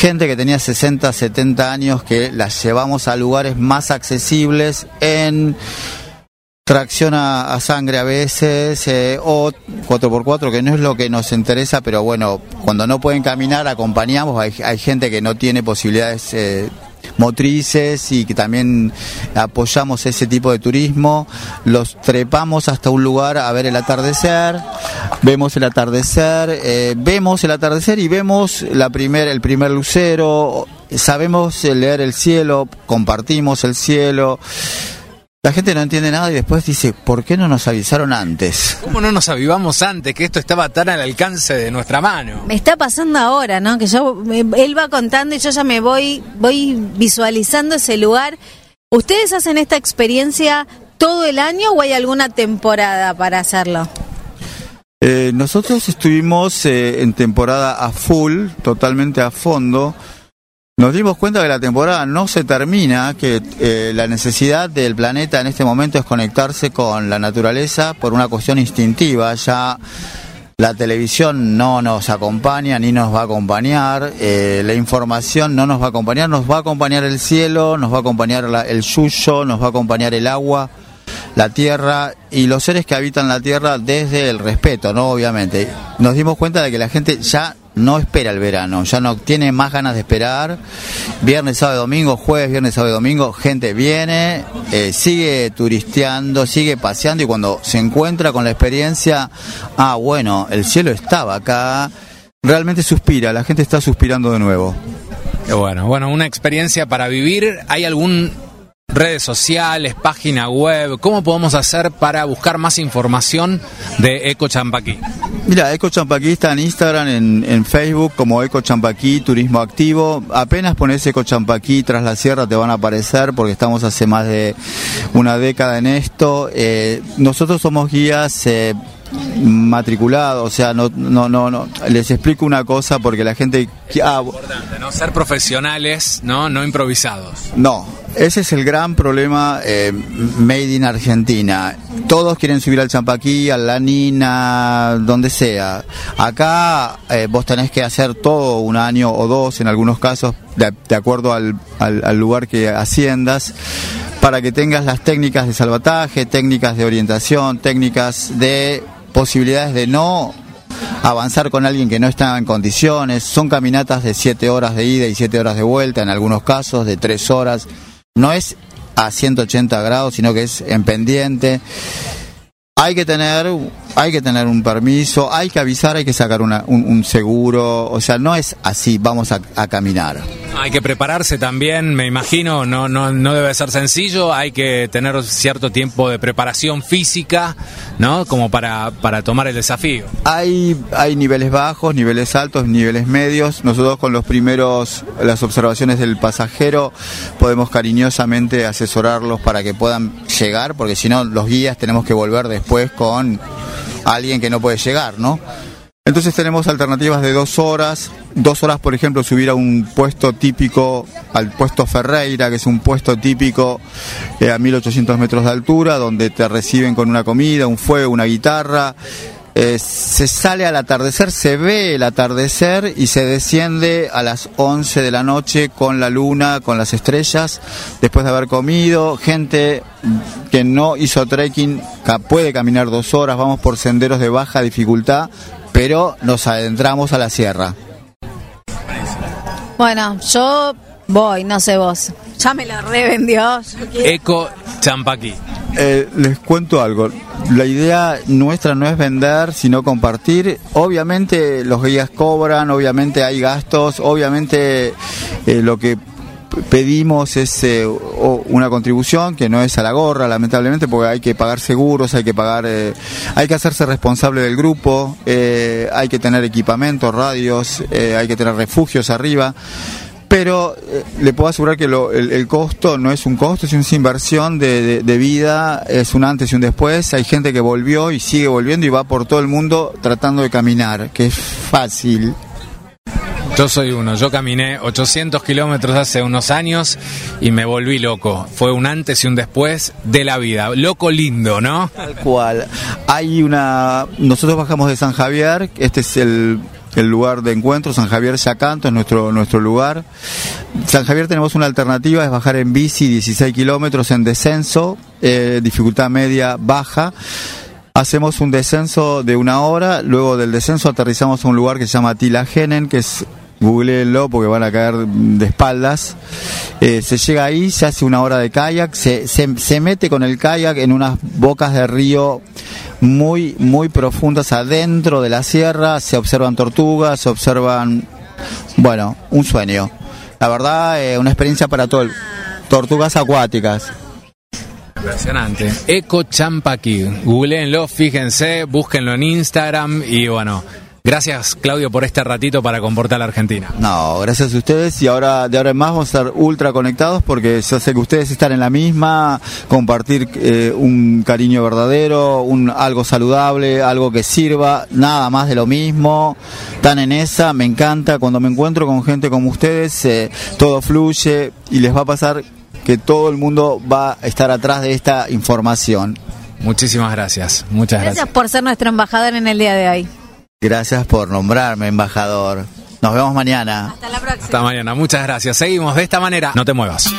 Gente que tenía 60, 70 años que las llevamos a lugares más accesibles en tracción a, sangre a veces eh, o 4x4 que no es lo que nos interesa pero bueno cuando no pueden caminar acompañamos. Hay, hay gente que no tiene posibilidades eh, motrices y que también apoyamos ese tipo de turismo. Los trepamos hasta un lugar a ver el atardecer, vemos el atardecer, eh, vemos el atardecer y vemos la primer, el primer lucero, sabemos leer el cielo, compartimos el cielo. La gente no entiende nada y después dice, ¿por qué no nos avisaron antes? ¿Cómo no nos avivamos antes? Que esto estaba tan al alcance de nuestra mano. Me está pasando ahora, ¿no? Que yo, él va contando y yo ya me voy, voy visualizando ese lugar. ¿Ustedes hacen esta experiencia todo el año o hay alguna temporada para hacerlo? Eh, nosotros estuvimos eh, en temporada a full, totalmente a fondo. Nos dimos cuenta que la temporada no se termina, que eh, la necesidad del planeta en este momento es conectarse con la naturaleza por una cuestión instintiva. Ya la televisión no nos acompaña ni nos va a acompañar, eh, la información no nos va a acompañar, nos va a acompañar el cielo, nos va a acompañar el suyo, nos va a acompañar el agua, la tierra y los seres que habitan la tierra desde el respeto, ¿no? Obviamente. Nos dimos cuenta de que la gente ya no espera el verano, ya no tiene más ganas de esperar. Viernes, sábado, domingo, jueves, viernes, sábado, domingo, gente viene, eh, sigue turisteando, sigue paseando y cuando se encuentra con la experiencia, ah, bueno, el cielo estaba acá, realmente suspira, la gente está suspirando de nuevo. Bueno, bueno, una experiencia para vivir. ¿Hay algún redes sociales, página web? ¿Cómo podemos hacer para buscar más información de Eco Champaquí? Mira, Eco Champaquí está en Instagram, en, Facebook como Eco Champaquí, Turismo Activo. Apenas pones Eco Champaquí tras la sierra te van a aparecer porque estamos hace más de una década en esto. Eh, nosotros somos guías... Eh, matriculado, o sea, no, no, no, no, les explico una cosa porque la gente... Ah, importante, ¿no? Ser profesionales, ¿no? No improvisados. No, ese es el gran problema eh, made in Argentina. Todos quieren subir al Champaquí, a la Nina, donde sea. Acá eh, vos tenés que hacer todo un año o dos, en algunos casos, de, acuerdo al, al lugar que asciendas para que tengas las técnicas de salvataje, técnicas de orientación, técnicas de posibilidades de no avanzar con alguien que no está en condiciones. Son caminatas de 7 horas de ida y 7 horas de vuelta, en algunos casos de 3 horas. No es a 180 grados, sino que es en pendiente. Hay que tener hay que tener un permiso, hay que avisar, hay que sacar un, seguro, o sea, no es así, vamos a, caminar. Hay que prepararse también, me imagino, no, no, no debe ser sencillo, hay que tener cierto tiempo de preparación física, ¿no? Como para, para tomar el desafío. Hay, hay niveles bajos, niveles altos, niveles medios. Nosotros con los primeros, las observaciones del pasajero, podemos cariñosamente asesorarlos para que puedan llegar, porque si no, los guías tenemos que volver después con alguien que no puede llegar, ¿no? Entonces tenemos alternativas de dos horas, dos horas por ejemplo subir a un puesto típico, al puesto Ferreira, que es un puesto típico eh, a 1800 metros de altura, donde te reciben con una comida, un fuego, una guitarra, eh, se sale al atardecer, se ve el atardecer y se desciende a las 11 de la noche con la luna, con las estrellas, después de haber comido, gente que no hizo trekking puede caminar dos horas, vamos por senderos de baja dificultad, pero nos adentramos a la sierra. Bueno, yo voy, no sé vos. Ya me la revendió. Eco Champaquí. Eh, les cuento algo. La idea nuestra no es vender, sino compartir. Obviamente los guías cobran, obviamente hay gastos, obviamente eh, lo que pedimos es eh, una contribución que no es a la gorra, lamentablemente, porque hay que pagar seguros, hay que pagar, hay que hacerse responsable del grupo, hay que tener equipamiento, radios, hay que tener refugios arriba pero eh, le puedo asegurar que el, costo no es un costo, es una inversión de, vida, es un antes y un después. Hay gente que volvió y sigue volviendo y va por todo el mundo tratando de caminar, que es fácil. Yo soy uno, yo caminé 800 kilómetros hace unos años y me volví loco. Fue un antes y un después de la vida. Loco lindo, ¿no? Tal cual. Hay una... Nosotros bajamos de San Javier, este es el el lugar de encuentro, San Javier Yacanto es nuestro, nuestro lugar. San Javier tenemos una alternativa, es bajar en bici 16 kilómetros en descenso, eh, dificultad media baja. Hacemos un descenso de una hora, luego del descenso aterrizamos a un lugar que se llama Tilagenen, que es googleenlo porque van a caer de espaldas. Eh, se llega ahí, se hace una hora de kayak, se, se, se, mete con el kayak en unas bocas de río muy, muy profundas adentro de la sierra, se observan tortugas, se observan, bueno, un sueño. La verdad, eh, una experiencia para todo el, tortugas acuáticas. Impresionante. Eco Champaqui. Googleenlo, fíjense, búsquenlo en Instagram y bueno, Gracias, Claudio, por este ratito para comportar la Argentina. No, gracias a ustedes y ahora de ahora en más vamos a estar ultra conectados porque yo sé que ustedes están en la misma, compartir eh, un cariño verdadero, un algo saludable, algo que sirva, nada más de lo mismo. Están en esa, me encanta cuando me encuentro con gente como ustedes, eh, todo fluye y les va a pasar que todo el mundo va a estar atrás de esta información. Muchísimas gracias, muchas gracias. Gracias por ser nuestro embajador en el día de hoy. Gracias por nombrarme embajador. Nos vemos mañana. Hasta la próxima. Hasta mañana. Muchas gracias. Seguimos de esta manera. No te muevas.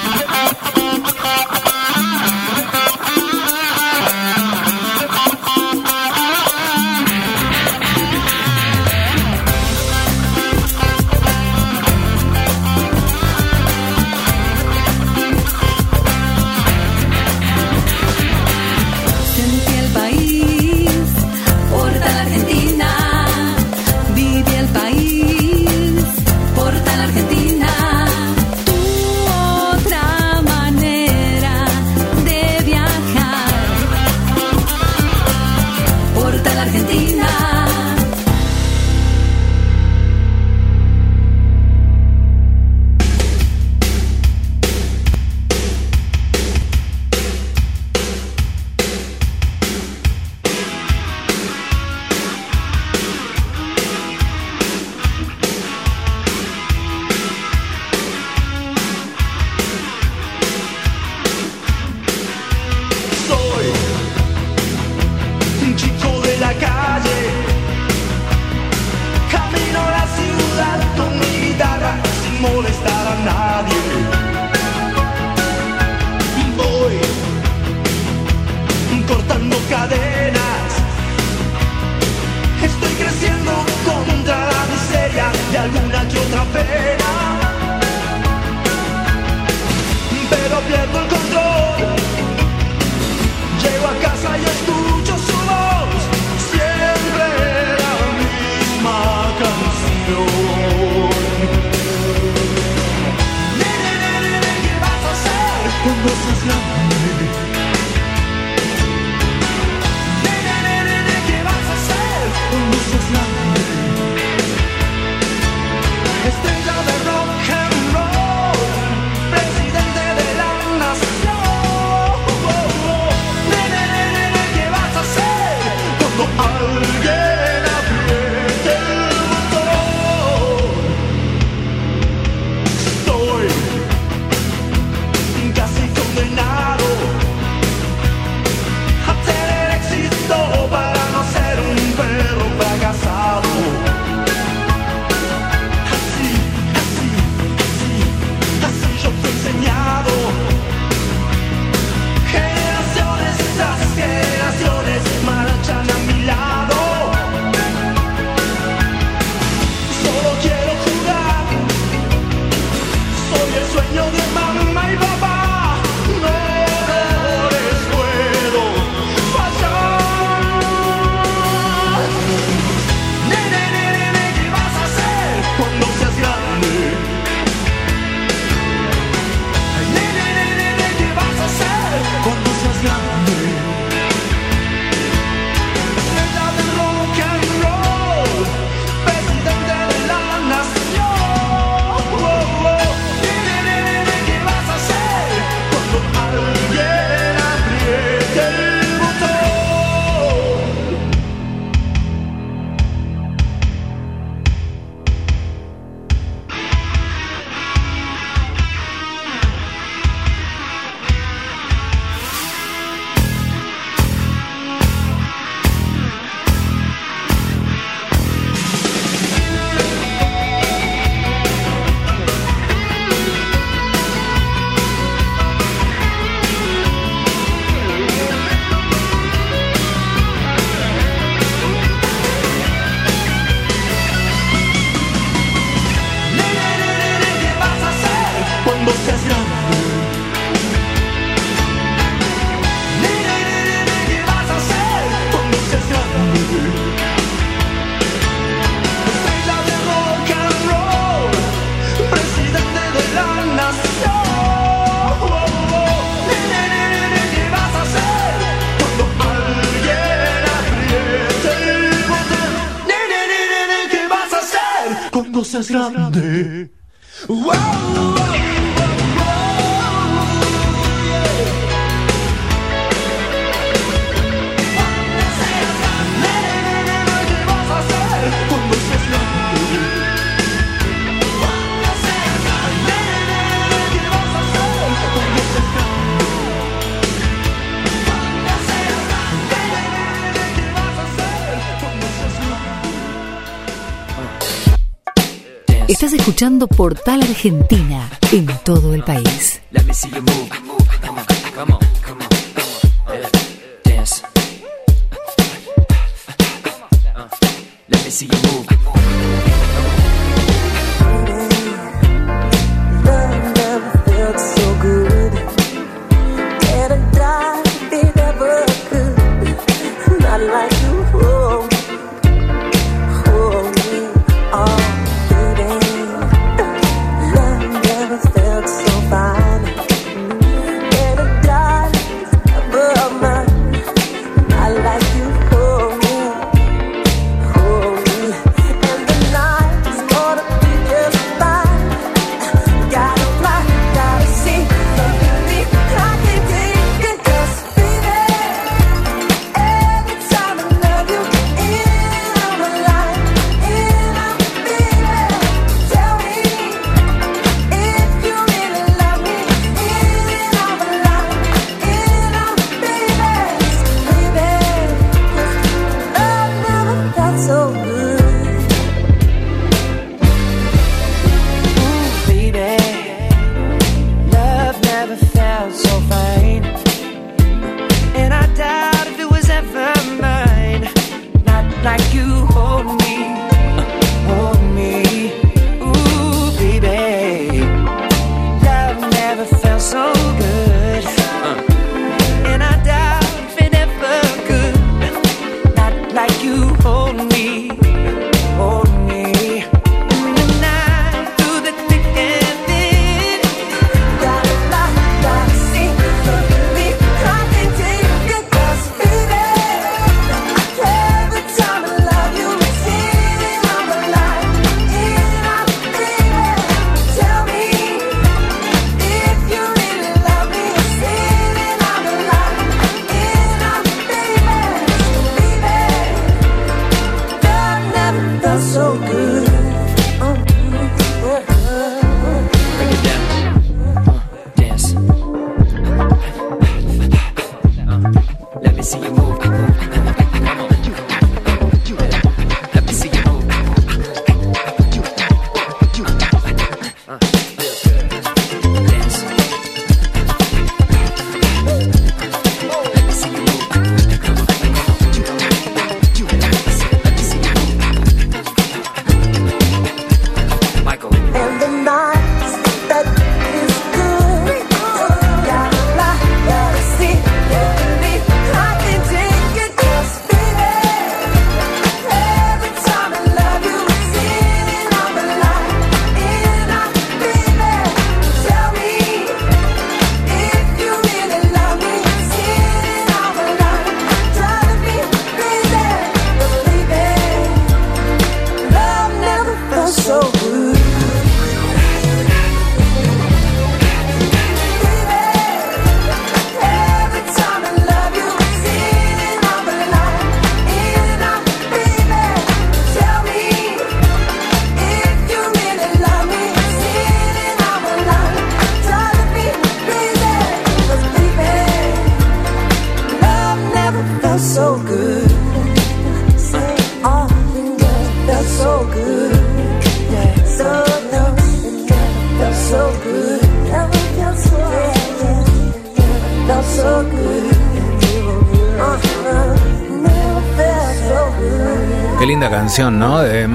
Portal Argentina en todo el país.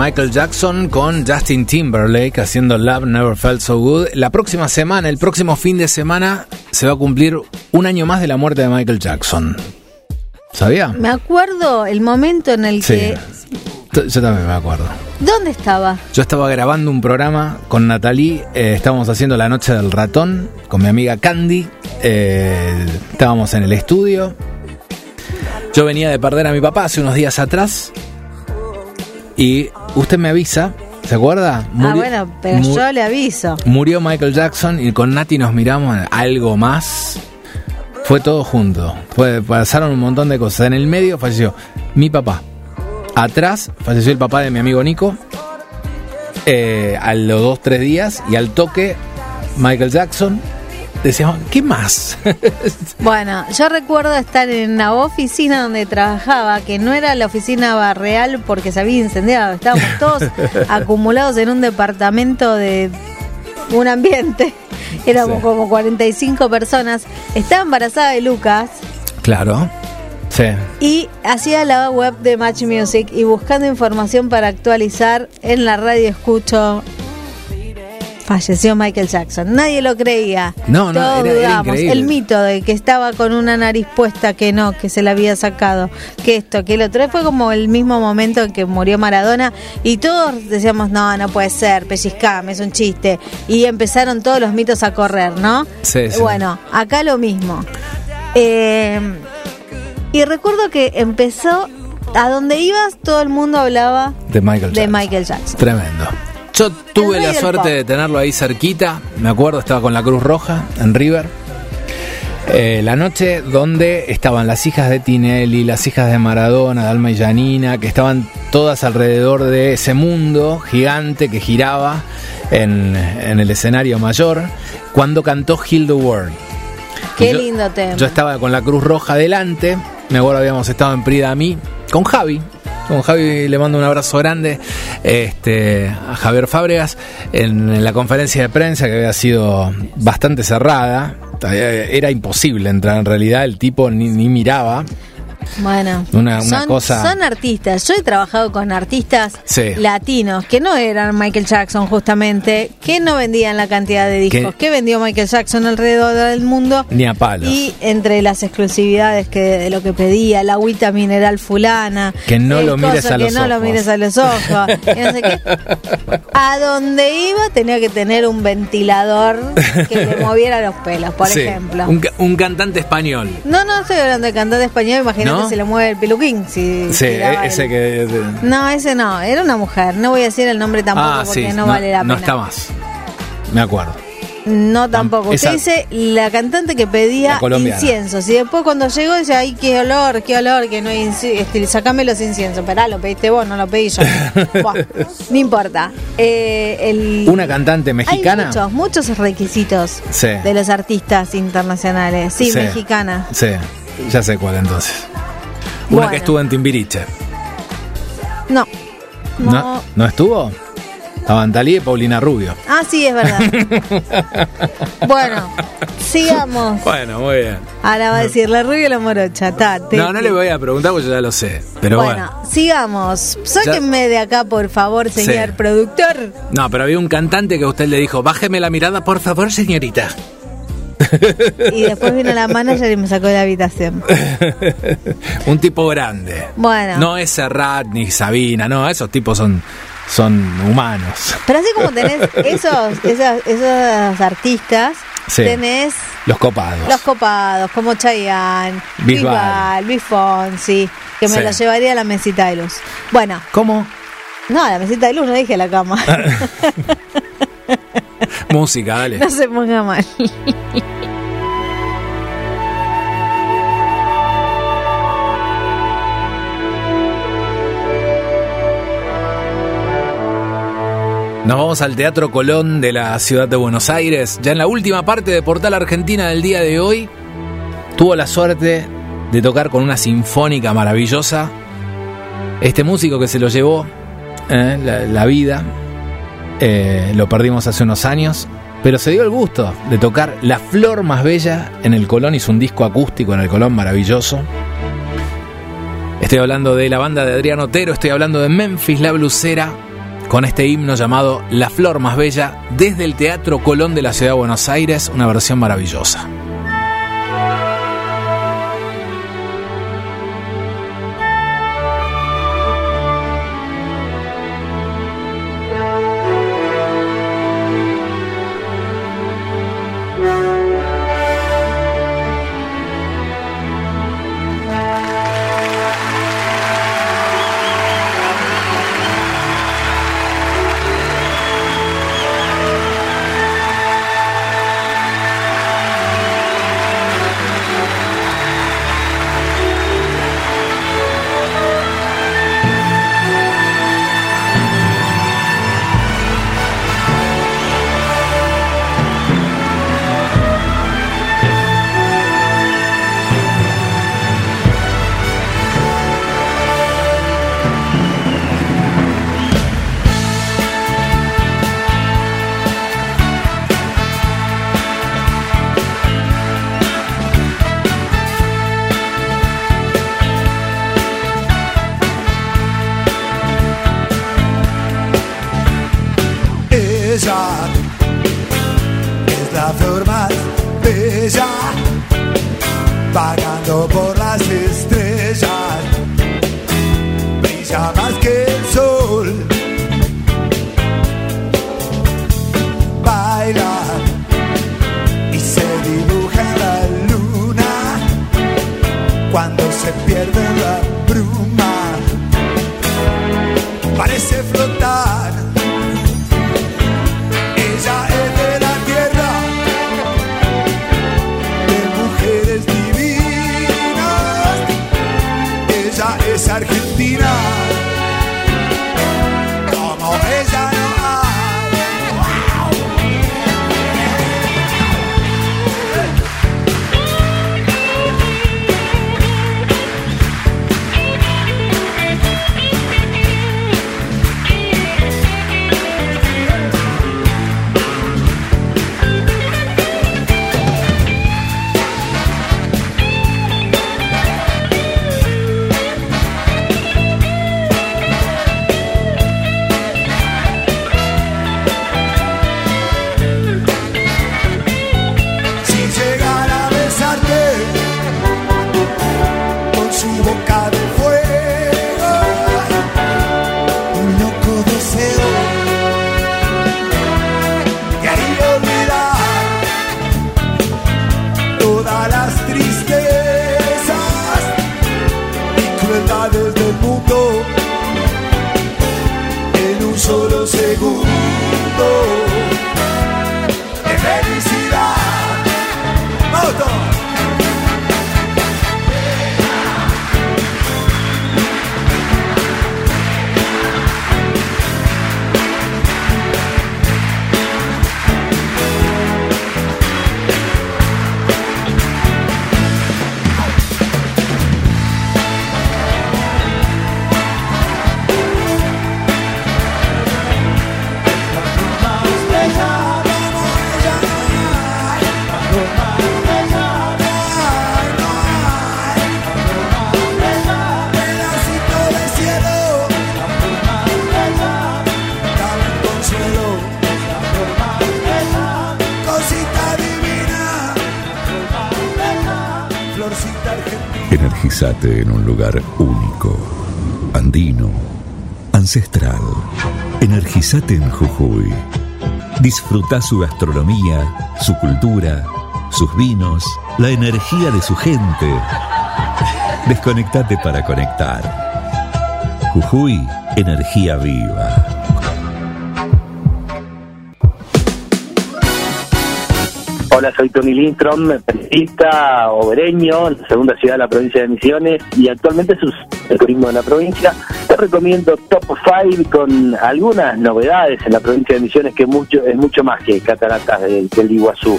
Michael Jackson con Justin Timberlake haciendo Love Never Felt So Good. La próxima semana, el próximo fin de semana, se va a cumplir un año más de la muerte de Michael Jackson. ¿Sabía? Me acuerdo el momento en el que... Yo también me acuerdo. ¿Dónde estaba? Yo estaba grabando un programa con Natalie, eh, estábamos haciendo La Noche del Ratón con mi amiga Candy, eh, estábamos en el estudio. Yo venía de perder a mi papá hace unos días atrás y usted me avisa, ¿se acuerda? ah, bueno, pero yo le aviso. Murió Michael Jackson y con Nati nos miramos algo más. Fue todo junto. Fue, pasaron un montón de cosas. En el medio falleció mi papá. Atrás falleció el papá de mi amigo Nico. Eh, a los dos, tres días. Y al toque, Michael Jackson decíamos, ¿qué más? bueno, yo recuerdo estar en una oficina donde trabajaba, que no era la oficina real porque se había incendiado, estábamos todos acumulados en un departamento de un ambiente, éramos como 45 personas, estaba embarazada de Lucas. Claro. Sí. Y hacía la web de Match Music y buscando información para actualizar en la radio escucho falleció Michael Jackson. Nadie lo creía. No, no, era, El mito de que estaba con una nariz puesta, que no, que se la había sacado, que esto, que el otro. Fue como el mismo momento en que murió Maradona y todos decíamos, no, no puede ser, pellizcame, es un chiste. Y empezaron todos los mitos a correr, ¿no? Sí, sí. Bueno, acá lo mismo. Eh, y recuerdo que empezó, a donde ibas, todo el mundo hablaba de Michael De Michael Jackson. Tremendo. Yo tuve la suerte de tenerlo ahí cerquita. Me acuerdo, estaba con la Cruz Roja en River. Eh, la noche donde estaban las hijas de Tinelli, las hijas de Maradona, Dalma y Janina, que estaban todas alrededor de ese mundo gigante que giraba en, el escenario mayor, cuando cantó Heal the World. Qué lindo tema. Yo estaba con la Cruz Roja delante, me acuerdo habíamos estado en Prida a mí, con Javi, con Javi le mando un abrazo grande este, a Javier Fábregas en, la conferencia de prensa que había sido bastante cerrada. Era imposible entrar en realidad, el tipo ni miraba. Bueno, una, son, cosa... son artistas. Yo he trabajado con artistas latinos que no eran Michael Jackson justamente, que no vendían la cantidad de discos que vendió Michael Jackson alrededor del mundo. Ni a palos. Y entre las exclusividades que de lo que pedía, la agüita mineral fulana. Que no lo mires a los ojos. Que no lo mires a los ojos. A donde iba tenía que tener un ventilador que le moviera los pelos, por ejemplo. Un, cantante español. No, no estoy hablando de cantante español, imagínate se le mueve el peluquín. Si, sí, ese que. No, ese no, era una mujer. No voy a decir el nombre tampoco ah, porque no, vale la pena. No está más. Me acuerdo. No, tampoco. Usted dice la cantante que pedía inciensos. Y después cuando llegó dice, ay, qué olor, qué olor, que no hay. Este, sacame los inciensos. Pero lo pediste vos, no lo pedí yo. no importa. Eh, Una cantante mexicana. Hay muchos, muchos requisitos de los artistas internacionales. Sí, mexicana. Sí, ya sé cuál entonces. Una que estuvo en Timbiriche. No. ¿No, ¿no estuvo? Estaban Talí y Paulina Rubio. Ah, sí, es verdad. bueno, sigamos. Bueno, muy bien. Ahora va a decir la rubia y la morocha. no, no le voy a preguntar porque yo ya lo sé. Pero bueno, bueno. sigamos. Sáquenme de acá, por favor, señor productor. No, pero había un cantante que a usted le dijo, bájeme la mirada, por favor, señorita. Y después vino la manager y me sacó de la habitación. Un tipo grande. Bueno. No es Serrat ni Sabina, no, esos tipos son son humanos. Pero así como tenés esos, esos, artistas, tenés... Los copados. Los copados, como Chayanne, Bisbal, Luis Fonsi, que me lo llevaría a la mesita de luz. Bueno. ¿Cómo? No, a la mesita de luz, no dije la cama. Música, dale. No se ponga mal. Nos vamos al Teatro Colón de la ciudad de Buenos Aires. Ya en la última parte de Portal Argentina del día de hoy, tuvo la suerte de tocar con una sinfónica maravillosa. Este músico que se lo llevó eh, la, vida, eh, lo perdimos hace unos años, pero se dio el gusto de tocar La Flor Más Bella en el Colón, hizo un disco acústico en el Colón maravilloso. Estoy hablando de la banda de Adrián Otero, estoy hablando de Memphis La Blusera, con este himno llamado La Flor Más Bella, desde el Teatro Colón de la Ciudad de Buenos Aires, una versión maravillosa. Energizate en Jujuy. Disfruta su gastronomía, su cultura, sus vinos, la energía de su gente. Desconectate para conectar. Jujuy, energía viva. Hola, soy Tony Lindstrom, periodista obereño, segunda ciudad de la provincia de Misiones y actualmente es el turismo de la provincia. Recomiendo Top 5 con algunas novedades en la provincia de Misiones que mucho es mucho más que cataratas del, Iguazú.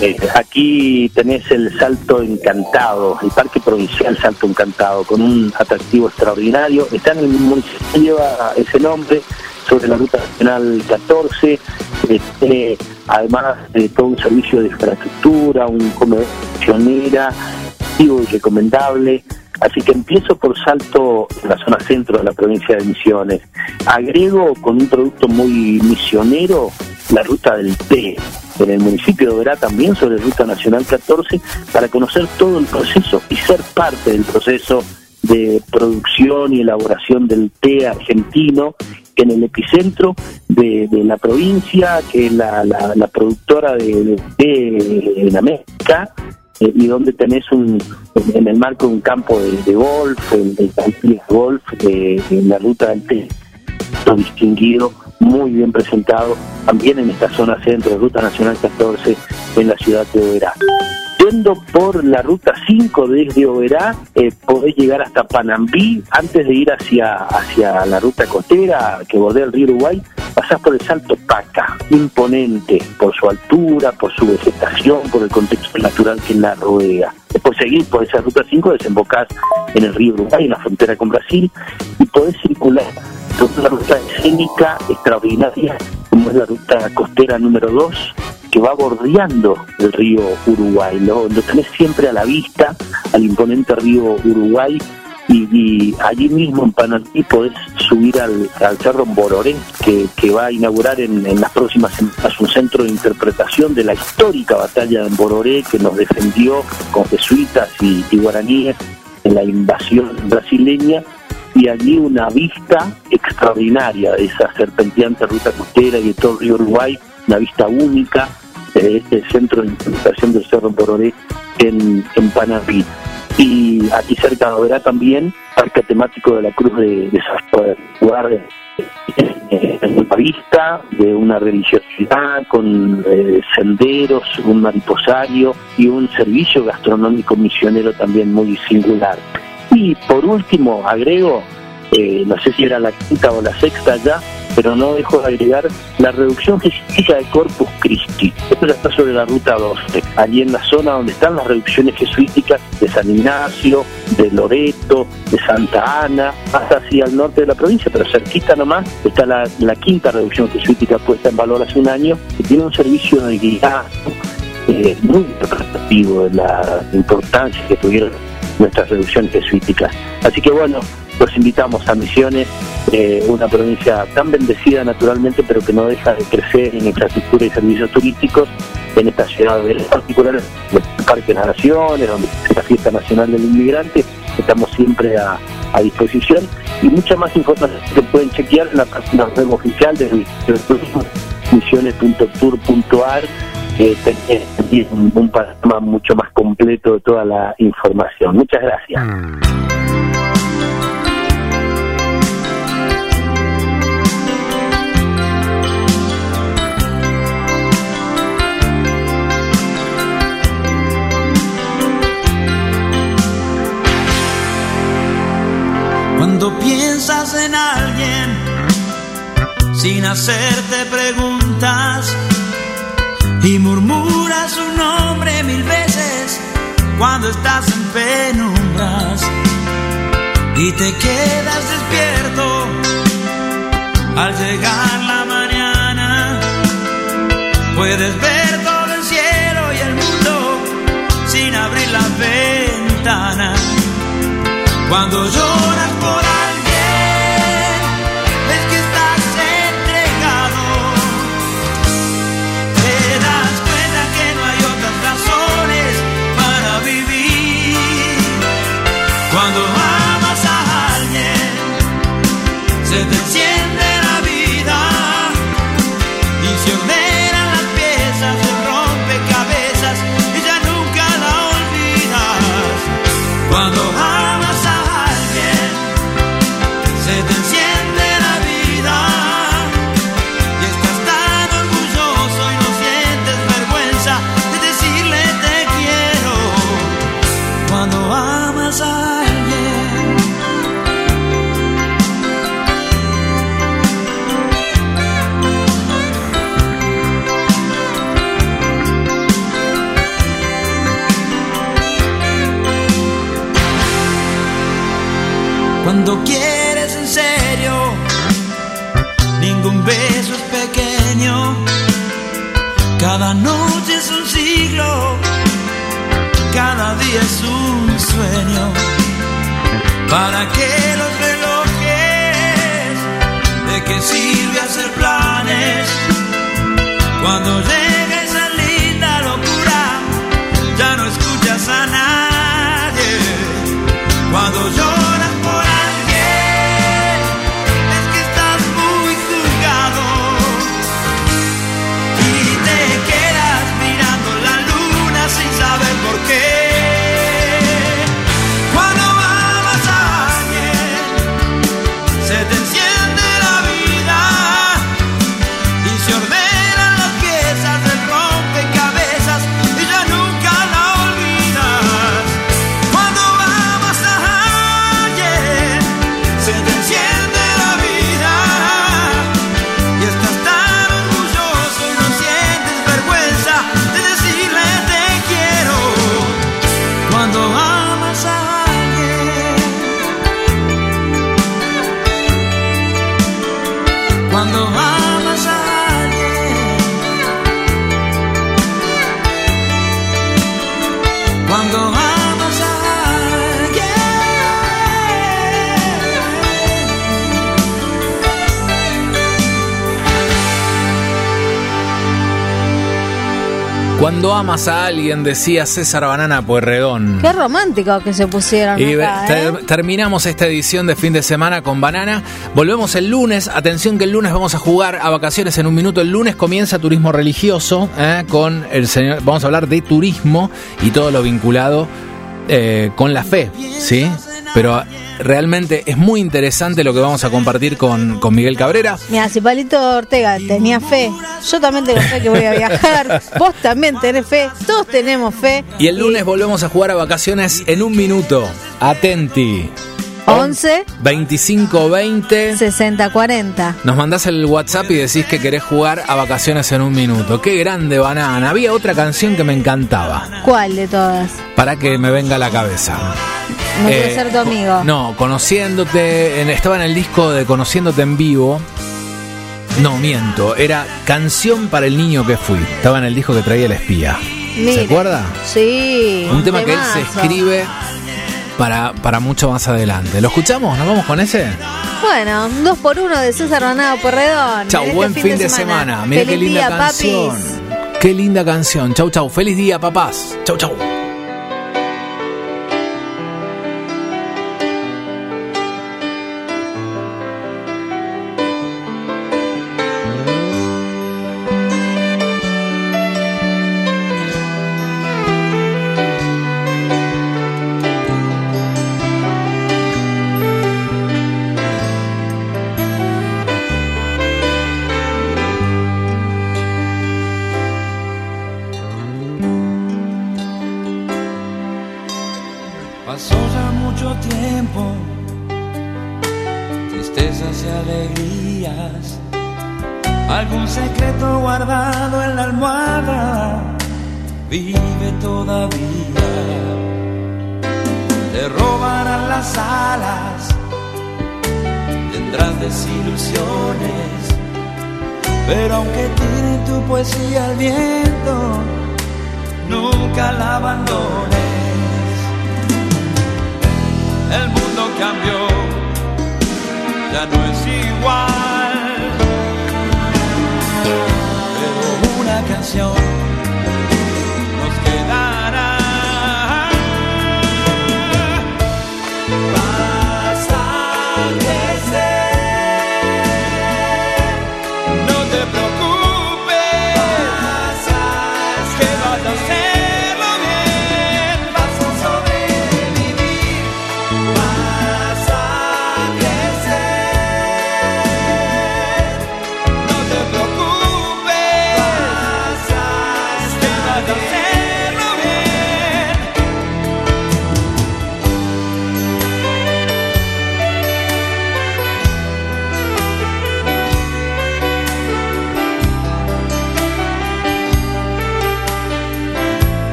Eh, aquí tenés el Salto Encantado, el Parque Provincial Salto Encantado, con un atractivo extraordinario. Está en el municipio, lleva ese nombre, sobre la Ruta Nacional 14. Eh, además de todo un servicio de infraestructura, un comedor pionera, y recomendable. Así que empiezo por Salto, en la zona centro de la provincia de Misiones. Agrego con un producto muy misionero la ruta del té. En el municipio de Oberá también sobre Ruta Nacional 14 para conocer todo el proceso y ser parte del proceso de producción y elaboración del té argentino en el epicentro de, la provincia, que es la, productora de, té en América, eh, y donde tenés un, en el marco de un campo de, golf, el, de golf, de, la ruta del té, distinguido, muy bien presentado, también en esta zona centro, Ruta Nacional 14, en la ciudad de Oberá. Yendo por la ruta 5 desde Oberá, eh, podés llegar hasta Panambí, antes de ir hacia, hacia la ruta costera que bordea el río Uruguay, pasás por el Salto Paca, imponente por su altura, por su vegetación, por el contexto natural que la rodea. Después seguís por esa ruta 5, desembocás en el río Uruguay, en la frontera con Brasil, y podés circular por una ruta escénica extraordinaria, como es la ruta costera número 2, que va bordeando el río Uruguay. Lo, lo tenés siempre a la vista, al imponente río Uruguay, y, allí mismo en Panamí podés subir al, Cerro Bororé, que, va a inaugurar en, las próximas semanas un centro de interpretación de la histórica batalla de Bororé que nos defendió con jesuitas y, guaraníes en la invasión brasileña. Y allí una vista extraordinaria de esa serpenteante ruta costera y de todo el río Uruguay, una vista única de este centro de interpretación del Cerro Bororé en, en Panamí y aquí cerca de también parque temático de la Cruz de, de lugar de, vista de una religiosidad con eh, senderos, un mariposario y un servicio gastronómico misionero también muy singular. Y por último, agrego, eh, no sé si era la quinta o la sexta ya, pero no dejo de agregar la reducción jesuítica de Corpus Christi. Esto ya está sobre la ruta 12, allí en la zona donde están las reducciones jesuíticas de San Ignacio, de Loreto, de Santa Ana, hasta hacia el norte de la provincia, pero cerquita nomás está la, quinta reducción jesuítica puesta en valor hace un año, que tiene un servicio de guía eh, muy representativo de la importancia que tuvieron nuestras reducciones jesuíticas. Así que bueno, los invitamos a Misiones, eh, una provincia tan bendecida naturalmente, pero que no deja de crecer en infraestructura y servicios turísticos, en esta ciudad, en particular el Parque de las Naciones, donde es la Fiesta Nacional del Inmigrante, estamos siempre a, disposición y mucha más información que pueden chequear en la página web oficial del misiones.tour.ar que un, un panorama mucho más completo de toda la información. Muchas gracias. Cuando piensas en alguien sin hacerte preguntas y murmuras su nombre mil veces cuando estás en penumbras y te quedas despierto al llegar la mañana. Puedes ver todo el cielo y el mundo sin abrir la ventana. Cuando lloras por ¿Para qué los relojes? ¿De qué sirve hacer planes? Cuando Cuando amas a alguien, decía César Banana Puerredón. Qué romántico que se pusieron. Y acá, ter- ¿eh? terminamos esta edición de fin de semana con Banana. Volvemos el lunes. Atención que el lunes vamos a jugar a vacaciones en un minuto. El lunes comienza turismo religioso ¿eh? con el señor. Vamos a hablar de turismo y todo lo vinculado eh, con la fe, ¿sí? Pero realmente es muy interesante lo que vamos a compartir con, con Miguel Cabrera. Mira, si Palito Ortega tenía fe, yo también tengo fe que voy a viajar, vos también tenés fe, todos tenemos fe. Y el lunes volvemos a jugar a vacaciones en un minuto. Atenti. 11 25 20 60 40. Nos mandás el WhatsApp y decís que querés jugar a vacaciones en un minuto. Qué grande banana. Había otra canción que me encantaba. ¿Cuál de todas? Para que me venga a la cabeza. No Eh, quiero ser tu amigo. No, conociéndote. estaba en el disco de Conociéndote en vivo. No, miento. Era Canción para el niño que fui. Estaba en el disco que traía el espía. ¿Se acuerda? Sí. Un tema que él se escribe para, para mucho más adelante. ¿Lo escuchamos? ¿Nos vamos con ese? Bueno, dos por uno de César Banado Porredón. Chau, en este buen fin, de, semana. Mira qué Feliz linda día, canción. papis. Qué linda canción. Chau, chau. Feliz día, papás. Chau, chau.